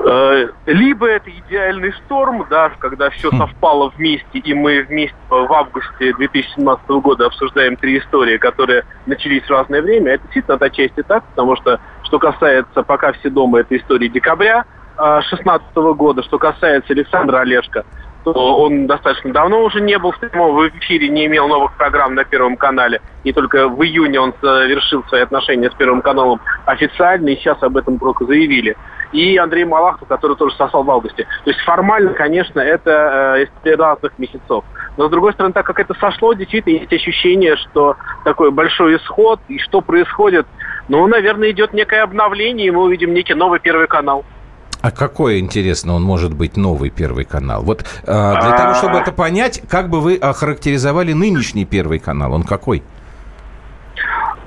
Э, Либо это идеальный шторм, да, когда все Хм. совпало вместе, и мы вместе в августе 2017 года обсуждаем три истории, которые начались в разное время. Это действительно отчасти так, потому что, что касается «Пока все дома», это истории декабря 2016 года, что касается Александра Олешко, то он достаточно давно уже не был в прямом в эфире, не имел новых программ на Первом канале. И только в июне он завершил свои отношения с Первым каналом официально, и сейчас об этом только заявили. И Андрей Малахов, который тоже сосал в августе. То есть формально, конечно, это э, история разных месяцев. Но, с другой стороны, так как это сошло, действительно есть ощущение, что такой большой исход, и что происходит, ну, наверное, идет некое обновление, и мы увидим некий новый Первый канал. А какой, интересно, он может быть новый Первый канал? Вот а, для того, чтобы это понять, как бы вы охарактеризовали нынешний Первый канал? Он какой?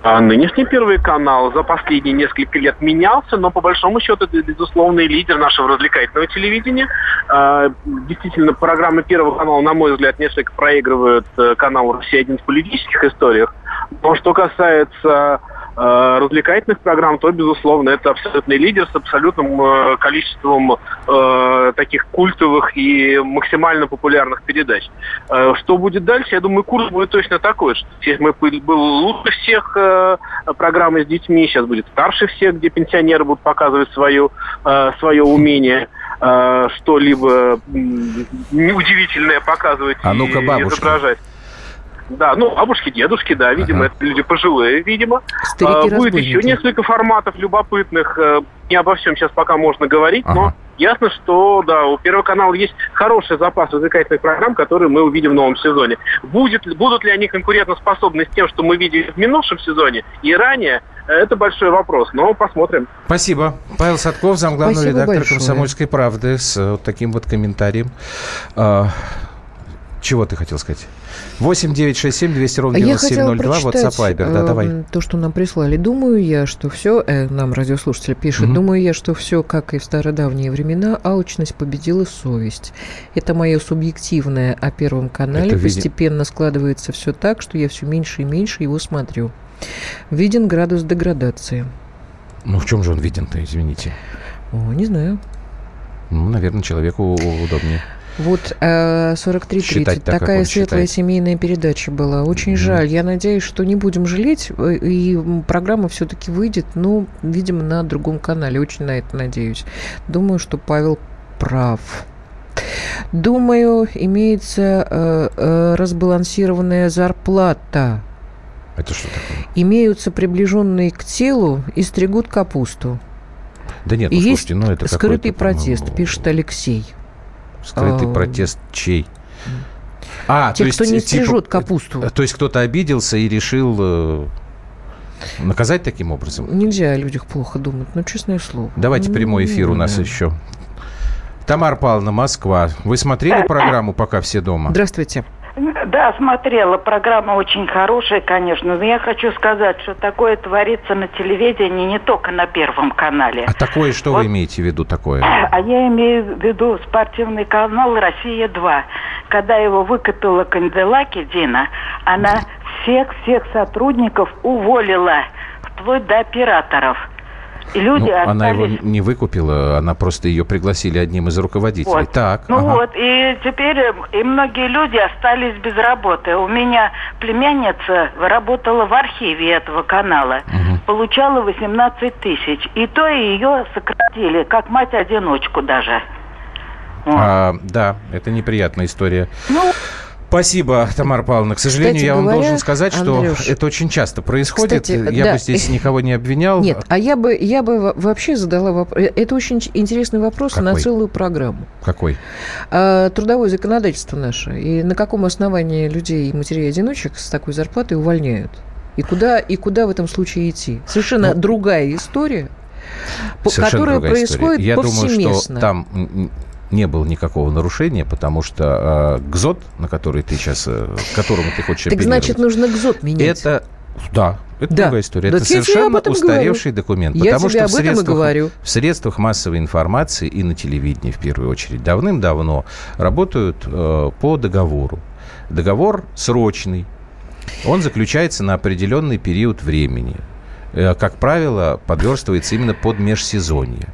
А нынешний Первый канал за последние несколько лет менялся, но по большому счету это безусловный лидер нашего развлекательного телевидения. А, Действительно, программы Первого канала, на мой взгляд, несколько проигрывают э, каналу «Россия-1» в политических историях. Но что касается развлекательных программ, то, безусловно, это абсолютный лидер с абсолютным э, количеством э, таких культовых и максимально популярных передач. Э, что будет дальше? Я думаю, курс будет точно такой. Что здесь мы был лучше всех э, программы с детьми, сейчас будет старше всех, где пенсионеры будут показывать свое, э, свое умение э, что-либо неудивительное показывать А ну-ка, и бабушка. изображать. Да, ну, бабушки, дедушки, да, видимо, Ага. это люди пожилые, видимо. Старики А, Будет еще несколько форматов любопытных. э, Не обо всем сейчас пока можно говорить, но Ага. ясно, что, да, у Первого канала есть хороший запас развлекательных программ, которые мы увидим в новом сезоне. Будет, будут ли они конкурентоспособны с тем, что мы видели в минувшем сезоне и ранее, э, это большой вопрос, но посмотрим. Спасибо. Павел Садков, замглавного Спасибо редактора большое. «Комсомольской правды» с э, вот таким вот комментарием. Чего ты хотел сказать? 8 9 6 7 200 ровно Я хотела 9702, прочитать WhatsApp, Viber. Да, э, давай. то, что нам прислали. Думаю я, что все, нам радиослушатель пишет, Мгм. думаю я, что все, как и в стародавние времена, алчность победила совесть. Это мое субъективное о Первом канале. Это види- Постепенно складывается все так, что я все меньше и меньше его смотрю. Виден градус деградации. Ну, в чем же он виден-то, извините? О, не знаю. Ну, наверное, человеку удобнее. Вот э, 43.30. Считать так, как Такая светлая считает. семейная передача была. Очень жаль. Я надеюсь, что не будем жалеть, э, и программа все-таки выйдет, ну, видимо, на другом канале. Очень на это надеюсь. Думаю, что Павел прав. Думаю, имеется э, э, разбалансированная зарплата. Это что такое? Имеются приближенные к телу и стригут капусту. Да нет, ну, есть слушайте, ну это скрытый протест, пишет Алексей. Скрытый А, протест чей? А, Те, то есть, кто не стрижет капусту. э, То есть кто-то обиделся и решил э, наказать таким образом? Нельзя о людях плохо думать, ну, честное слово. Давайте прямой эфир у нас еще. Тамара Павловна, Москва. Вы смотрели программу «Пока все дома»? Здравствуйте. Да, смотрела. Программа очень хорошая, конечно. Но я хочу сказать, что такое творится на телевидении не только на Первом канале. А такое, что Вот. вы имеете в виду такое? А я имею в виду спортивный канал «Россия-2». Когда его выкупила Канделаки Дина, она всех-всех сотрудников уволила, вплоть до операторов. И люди Ну, она его остались... не выкупила, она просто ее пригласили одним из руководителей. Вот. Так, Ну ага. вот, и теперь э, и многие люди остались без работы. У меня племянница работала в архиве этого канала, получала 18 тысяч. И то ее сократили, как мать-одиночку даже. А, да, это неприятная история. Ну, Спасибо, Тамара Павловна. К сожалению, Кстати я вам говоря, должен сказать, что Андрюш, это очень часто происходит. Кстати, я да. бы здесь никого не обвинял. Нет, а я бы, я бы во- вообще задала вопрос. Это очень интересный вопрос на Какой? целую программу. Какой? А, трудовое законодательство наше. И на каком основании людей и матерей-одиночек с такой зарплатой увольняют? И куда, и куда в этом случае идти? Совершенно другая история, по- Ну, Совершенно которая другая история. происходит Я думаю, повсеместно. что там не было никакого нарушения, потому что э, ГЗОТ, на который ты сейчас, э, к которому ты хочешь Так значит, нужно ГЗОТ менять. это да, это Да. другая история. Да это совершенно устаревший говорю. документ. Я потому тебе что об в этом и средствах, говорю. в средствах массовой информации и на телевидении, в первую очередь, давным-давно работают э, по договору. Договор срочный. Он заключается на определенный период времени. Э, Как правило, подверстывается именно под межсезонье.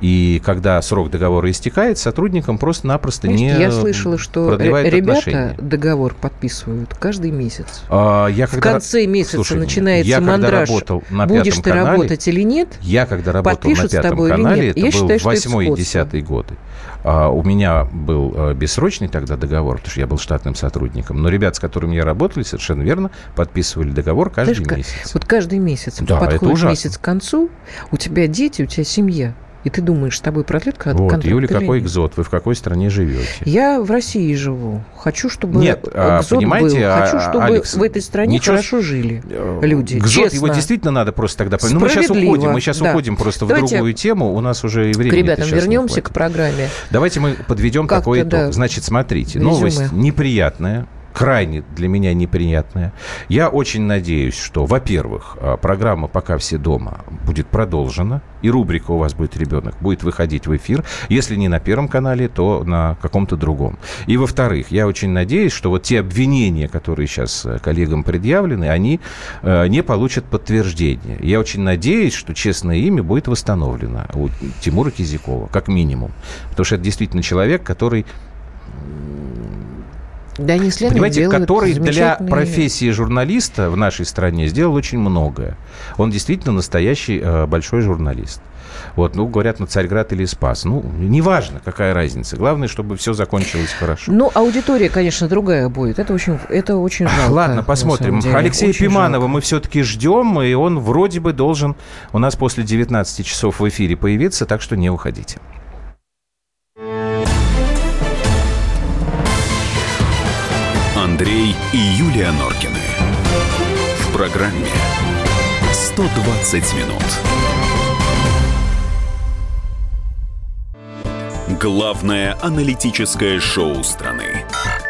И когда срок договора истекает, сотрудникам просто-напросто не я слышала, что продлевают ре- ребята отношения. договор подписывают каждый месяц. А, я В когда- конце месяца Слушай, начинается я мандраж. работал на Будешь ты канале, работать или нет? Я когда работал на пятом канале, это Я был считаю, что это восьмой и сходство. десятый годы. А, у меня был а, бессрочный тогда договор, потому что я был штатным сотрудником. Но ребят, с которыми я работал, совершенно верно, подписывали договор каждый Знаешь, как- месяц. Вот каждый месяц Да, подходит месяц к концу, у тебя дети, у тебя семья, и ты думаешь, с тобой продлят кон- Вот, контракт Юля, какой нет? экзот? Вы в какой стране живете? Я в России живу. Хочу, чтобы Нет, а, экзот понимаете, был. а- Хочу, чтобы Алекс, в этой стране ничего хорошо жили люди. Гзот, Честно. его действительно надо просто тогда... Ну, мы сейчас уходим, мы сейчас да. уходим просто в Давайте другую тему. У нас уже и К времени ребятам вернемся к программе. Давайте мы подведем итог. да, Значит, смотрите, резюме. новость неприятная, крайне для меня неприятная. Я очень надеюсь, что, во-первых, а, программа «Пока все дома» будет продолжена, и рубрика «У вас будет ребенок» будет выходить в эфир, если не на Первом канале, то на каком-то другом. И, во-вторых, я очень надеюсь, что вот те обвинения, которые сейчас э, коллегам предъявлены, они э, не получат подтверждения. Я очень надеюсь, что честное имя будет восстановлено у Тимура Кизякова, как минимум. Потому что это действительно человек, который да, не Понимаете, который для профессии журналиста в нашей стране сделал очень многое. Он действительно настоящий э, большой журналист. Вот, ну, говорят, на Царьград или Спас. Ну, неважно, какая разница. Главное, чтобы все закончилось хорошо. Ну, аудитория, конечно, другая будет. Это очень, это очень жалко. Ладно, посмотрим. Алексея очень Пиманова жалко. мы все-таки ждем, и он вроде бы должен у нас после 19 часов в эфире появиться, так что не уходите. Андрей и Юлия Норкины. В программе 120 минут. Главное аналитическое шоу страны.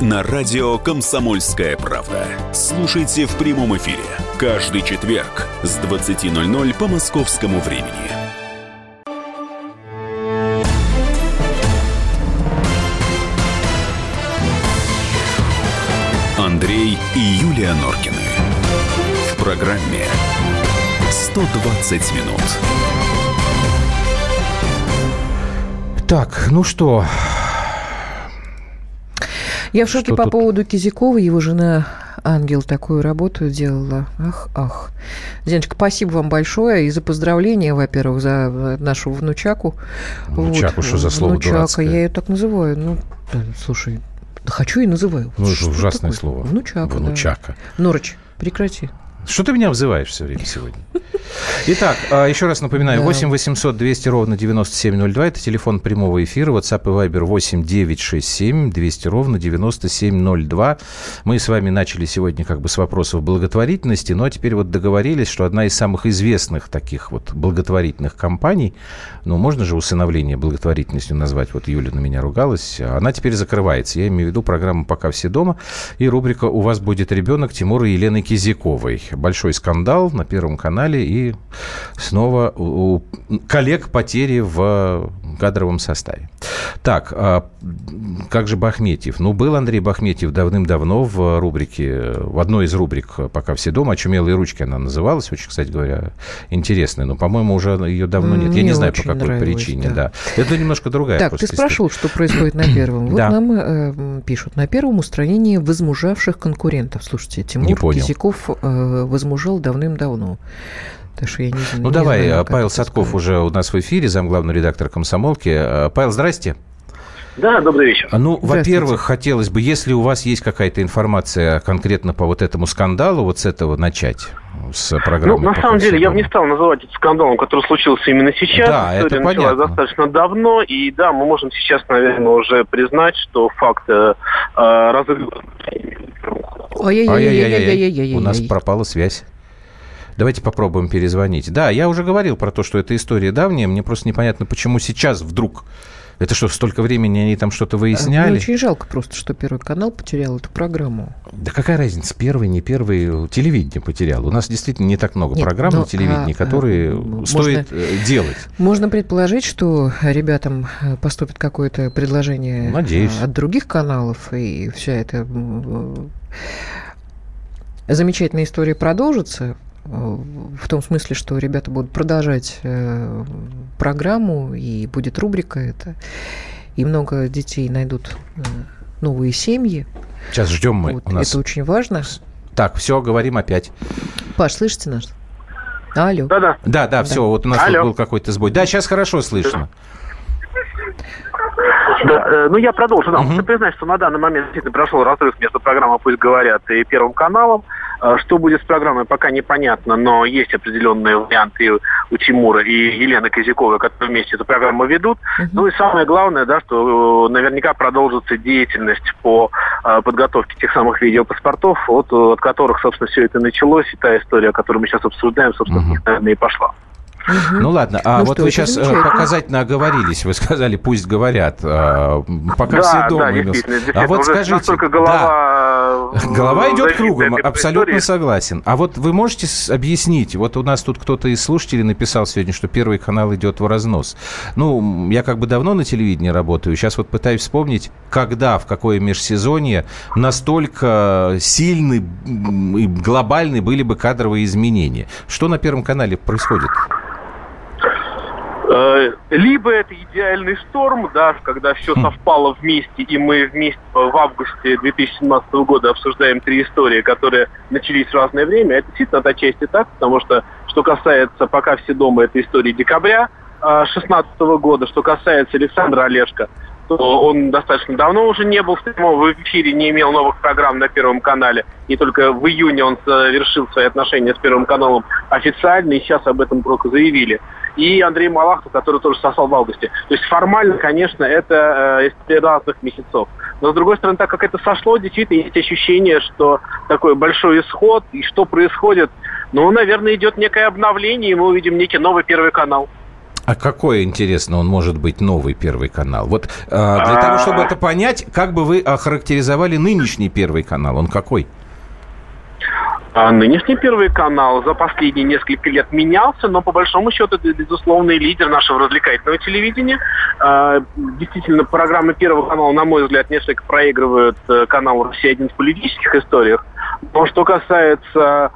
на радио «Комсомольская правда». Слушайте в прямом эфире каждый четверг с 20.00 по московскому времени. Андрей и Юлия Норкины. В программе «120 минут». Так, ну что, я в шоке Что по тут? поводу Кизякова. Его жена Ангел такую работу делала. Ах, ах. Зеночка, спасибо вам большое и за поздравления, во-первых, за нашу внучаку. Внучаку, вот. что за слово Внучака, дурацкое? я ее так называю. Ну, слушай, хочу и называю. Ну, это ужасное такое? слово. Внучака, Внучака. Да. Норыч, прекрати. Что ты меня взываешь все время сегодня? Итак, а, еще раз напоминаю, 8 800 200 ровно 9702, это телефон прямого эфира, WhatsApp и Viber 8 967 200 ровно 9702. Мы с вами начали сегодня как бы с вопросов благотворительности, но теперь вот договорились, что одна из самых известных таких вот благотворительных компаний, ну, можно же усыновление благотворительностью назвать, вот Юля на меня ругалась, она теперь закрывается. Я имею в виду программу «Пока все дома» и рубрика «У вас будет ребенок» Тимура и Елены Кизяковой. Большой скандал на Первом канале и снова у коллег потери в кадровом составе. Так, а как же Бахметьев? Ну, был Андрей Бахметьев давным-давно в рубрике, в одной из рубрик «Пока все дома», «Очумелые ручки» она называлась, очень, кстати говоря, интересная, но, по-моему, уже ее давно нет. Мне Я не знаю, по какой причине, да. да. Это немножко другая Так, ты спрашивал, что происходит на первом. Вот да. нам э, пишут, на первом устранение возмужавших конкурентов. Слушайте, Тимур Кизяков э, возмужал давным-давно. Так что я не, ну не давай, знаю, Павел Садков сказать. уже у нас в эфире, замглавный редактор «Комсомолки». Э, Павел, здрасте. Да, добрый вечер. Ну, во-первых, хотелось бы, если у вас есть какая-то информация конкретно по вот этому скандалу, вот с этого начать с программы. Ну, на самом деле, я бы не стал называть это скандалом, который случился именно сейчас. Да, История это началась понятно. достаточно давно, и да, мы можем сейчас, наверное, уже признать, что факт э, разыгрывания... Ой-ой-ой, у нас пропала связь. Давайте попробуем перезвонить. Да, я уже говорил про то, что эта история давняя. Мне просто непонятно, почему сейчас вдруг это что, столько времени они там что-то выясняли? Мне очень жалко просто, что Первый канал потерял эту программу. Да какая разница, первый, не первый, телевидение потерял. У нас действительно не так много Нет, программ но, на телевидении, а, которые а, стоит можно, э, делать. Можно предположить, что ребятам э, поступит какое-то предложение Надеюсь. от других каналов, и вся эта замечательная история продолжится в том смысле, что ребята будут продолжать э, программу, и будет рубрика это, и много детей найдут э, новые семьи. Сейчас ждем мы. Вот, нас... Это очень важно. Так, все, говорим опять. Паш, слышите нас? Алло. Да-да. Да-да, все, вот у нас был какой-то сбой. Да, сейчас хорошо слышно. Да, э, ну я продолжу. Да, Нужно признать, что на данный момент действительно прошел разрыв между программой «Пусть говорят» и Первым каналом. Э, Что будет с программой, пока непонятно, но есть определенные варианты у Тимура и Елены Козяковой, которые вместе эту программу ведут. Ну и самое главное, да, что э, наверняка продолжится деятельность по э, подготовке тех самых видеопаспортов, от, от которых, собственно, все это началось, и та история, которую мы сейчас обсуждаем, собственно, них, наверное, и пошла. Ну ладно, а Ну вот что, вы сейчас замечательно. показательно оговорились, вы сказали, пусть говорят, а, пока да, все дома. да, имел- действительно, а действительно, вот уже скажите, настолько да, голова... э, голова идет кругом, абсолютно историей. согласен. А вот вы можете объяснить, вот у нас тут кто-то из слушателей написал сегодня, что Первый канал идет в разнос. Ну, я как бы давно на телевидении работаю, сейчас вот пытаюсь вспомнить, когда, в какое межсезонье настолько сильны и глобальны были бы кадровые изменения. Что на Первом канале происходит? Э, Либо это идеальный шторм, да, когда все совпало вместе, и мы вместе в августе 2017 года обсуждаем три истории, которые начались в разное время. Это действительно отчасти так, потому что, что касается «Пока все дома», это истории декабря 2016 года, что касается Александра Олешко, то он достаточно давно уже не был в прямом эфире, не имел новых программ на Первом канале. И только в июне он завершил свои отношения с Первым каналом официально, и сейчас об этом только заявили. И Андрей Малахов, который тоже сосал в августе. То есть формально, конечно, это э, история разных месяцев. Но с другой стороны, так как это сошло, действительно есть ощущение, что такой большой исход, и что происходит, ну, наверное, идет некое обновление, и мы увидим некий новый Первый канал. А какой, интересно, он может быть новый Первый канал? Вот э, для того, чтобы это понять, как бы вы охарактеризовали нынешний Первый канал? Он какой? А нынешний Первый канал за последние несколько лет менялся, но по большому счету это безусловный лидер нашего развлекательного телевидения. А, Действительно, программы Первого канала, на мой взгляд, несколько проигрывают э, каналу «Россия-1» в политических историях. Но что касается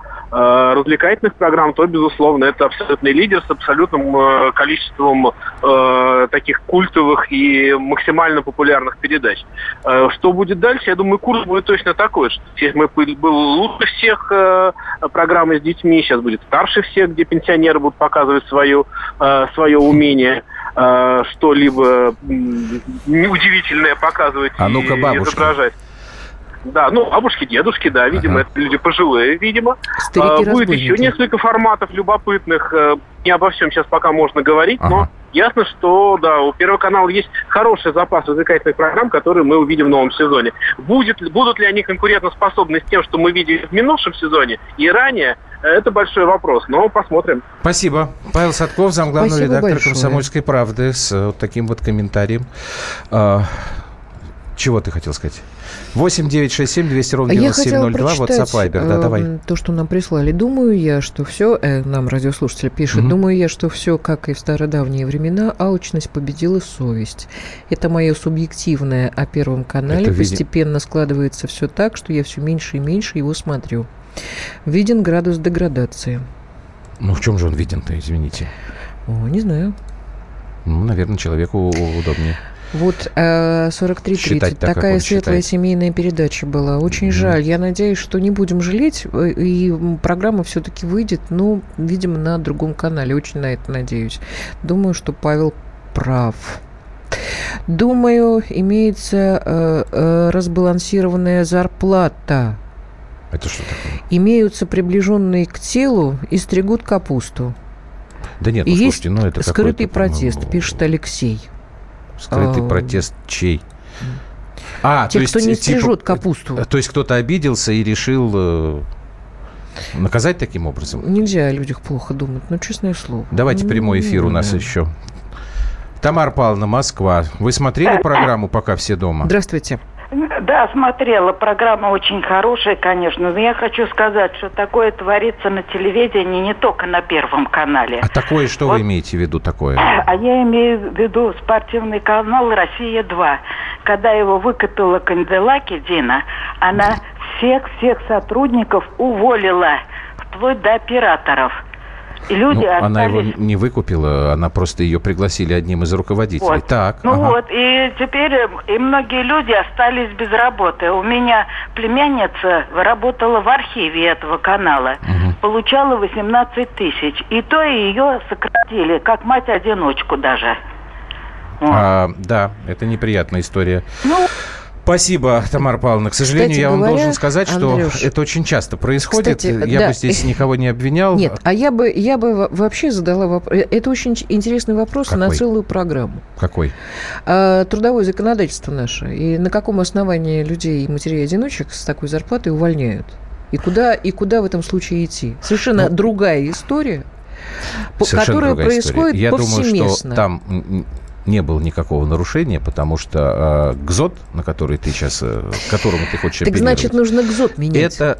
развлекательных программ, то, безусловно, это абсолютный лидер с абсолютным э, количеством э, таких культовых и максимально популярных передач. Э, что будет дальше? Я думаю, курс будет точно такой. Что здесь мы был лучше всех э, программы с детьми, сейчас будет старше всех, где пенсионеры будут показывать свое, э, свое умение э, что-либо м, удивительное показывать А ну-ка, и бабушка. изображать. Да, ну, бабушки, дедушки, да, видимо, это люди пожилые, видимо. А, Будет еще несколько форматов любопытных. э, Не обо всем сейчас пока можно говорить, но ясно, что, да, у Первого канала есть хороший запас развлекательных программ, которые мы увидим в новом сезоне. Будет, будут ли они конкурентоспособны с тем, что мы видели в минувшем сезоне и ранее, э, это большой вопрос, но посмотрим. Спасибо. Павел Садков, замглавного Спасибо редактора большое. «Комсомольской правды» с вот таким вот комментарием. А, чего ты хотел сказать? 8 9 6 7 200 ровно Я хотела 9702, прочитать WhatsApp, Viber. Да, э, давай. то, что нам прислали. Думаю я, что все, нам радиослушатель пишет, Мгм. думаю я, что все, как и в стародавние времена, алчность победила совесть. Это мое субъективное о Первом канале. Это види- Постепенно складывается все так, что я все меньше и меньше его смотрю. Виден градус деградации. Ну, в чем же он виден-то, извините? О, не знаю. Ну, наверное, человеку удобнее. Вот э, 43.30. Считать так, как Такая светлая считает. семейная передача была. Очень жаль. Я надеюсь, что не будем жалеть, э, и программа все-таки выйдет, ну, видимо, на другом канале. Очень на это надеюсь. Думаю, что Павел прав. Думаю, имеется э, э, разбалансированная зарплата. Это что такое? Имеются приближенные к телу и стригут капусту. Да нет, ну, есть слушайте, ну это скрытый протест, пишет Алексей. Скрытый А, протест чей? А, Те, то есть, кто не типа, стрижет капусту. То есть кто-то обиделся и решил э, наказать таким образом? Нельзя о людях плохо думать, ну, честное слово. Давайте прямой эфир у нас Ну, еще. Тамара Павловна, Москва. Вы смотрели программу «Пока все дома»? Здравствуйте. Да, смотрела. Программа очень хорошая, конечно. Но я хочу сказать, что такое творится на телевидении не только на Первом канале. А такое, что вы имеете в виду такое? А я имею в виду спортивный канал «Россия-2». Когда его выкупила Канделаки Дина, она всех-всех сотрудников уволила, вплоть до операторов. И люди Ну, она его остались... не выкупила, она просто ее пригласили одним из руководителей. Вот. Так, Ну ага. вот, и теперь э, и многие люди остались без работы. У меня племянница работала в архиве этого канала, получала 18 тысяч. И то ее сократили, как мать-одиночку даже. А, да, это неприятная история. Ну, Спасибо, Тамара Павловна. К сожалению, Кстати я вам говоря, должен сказать, что Андрюш, это очень часто происходит. кстати, я да. бы здесь никого не обвинял. Нет, а я бы, я бы во- вообще задала вопрос. Это очень интересный вопрос на Какой? целую программу. Какой? А, трудовое законодательство наше. И на каком основании людей и матерей-одиночек с такой зарплатой увольняют? И куда, и куда в этом случае идти? Совершенно Ну, другая история, Совершенно которая другая история. происходит Я думаю, повсеместно. что там не было никакого нарушения, потому что э, ГЗОТ, на который ты сейчас, э, которому ты хочешь Так значит, нужно ГЗОТ менять. это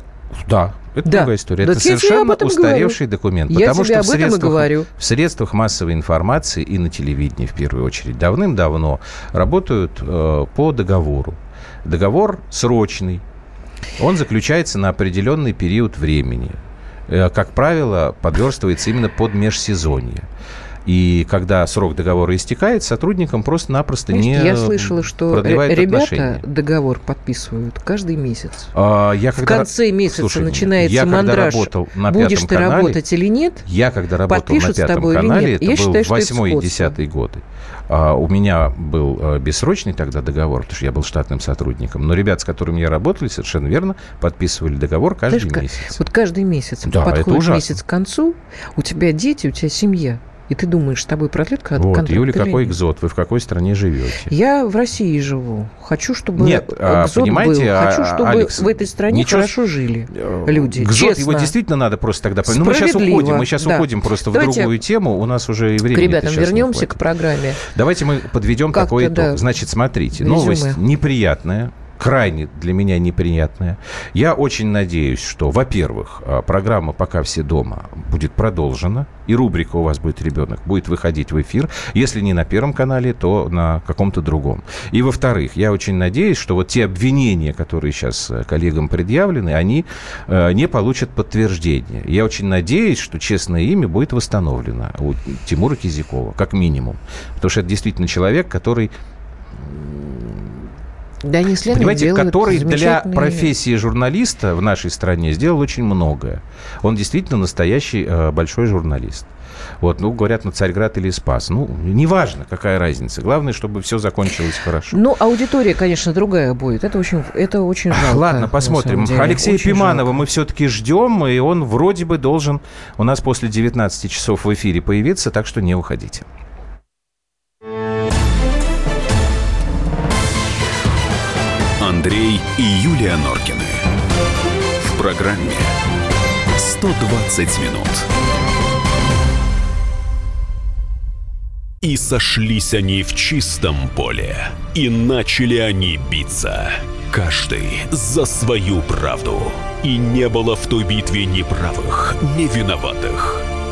да, это Да. другая история. Да это совершенно устаревший говорю. документ. Я потому что в средствах, в средствах массовой информации и на телевидении, в первую очередь, давным-давно работают э, по договору. Договор срочный. Он заключается на определенный период времени. Э, Как правило, подверстывается именно под межсезонье. И когда срок договора истекает, сотрудникам просто-напросто не я слышала, что ребята отношения. договор подписывают каждый месяц. А, я В когда- конце месяца Слушай, начинается я когда мандраж. работал на Будешь ты канале, работать или нет? Я когда работал подпишут на пятом тобой канале, нет? это Я был считаю, что это восьмой и скотство. десятый годы. А, у меня был э, бессрочный тогда договор, потому что я был штатным сотрудником. Но ребят, с которыми я работал, совершенно верно, подписывали договор каждый Знаешь, месяц. Вот каждый месяц Да, подходит месяц к концу, у тебя дети, у тебя семья. И ты думаешь, с тобой продлят кон- Вот, контракт Юля, какой нет? экзот? Вы в какой стране живете? Я в России живу. Хочу, чтобы Нет, а, экзот понимаете, был. а, Хочу, чтобы Алекс, в этой стране ничего хорошо жили люди. Гзот, его честно. действительно надо просто тогда... понять. Ну, мы сейчас уходим, мы сейчас да. уходим просто в Давайте другую тему. У нас уже и К времени ребятам вернемся к программе. Давайте мы подведем такой итог. да. Значит, смотрите, Резюме. новость неприятная, крайне для меня неприятная. Я очень надеюсь, что, во-первых, а, программа «Пока все дома» будет продолжена, и рубрика «У вас будет ребенок» будет выходить в эфир. Если не на Первом канале, то на каком-то другом. И, во-вторых, я очень надеюсь, что вот те обвинения, которые сейчас э, коллегам предъявлены, они э, не получат подтверждения. Я очень надеюсь, что честное имя будет восстановлено у Тимура Кизякова, как минимум. Потому что это действительно человек, который Да, они Понимаете, который для профессии журналиста в нашей стране сделал очень многое. Он действительно настоящий э, большой журналист. Вот, ну, говорят, на Царьград или Спас. Ну, неважно, какая разница. Главное, чтобы все закончилось хорошо. Ну, аудитория, конечно, другая будет. Это очень, это очень жалко. Ладно, посмотрим. деле. Алексея Очень Пиманова жалко. мы все-таки ждем, и он вроде бы должен у нас после 19 часов в эфире появиться, так что не уходите. Андрей и Юлия Норкины. В программе 120 минут. И сошлись они в чистом поле, и начали они биться. Каждый за свою правду. И не было в той битве ни правых, ни виноватых.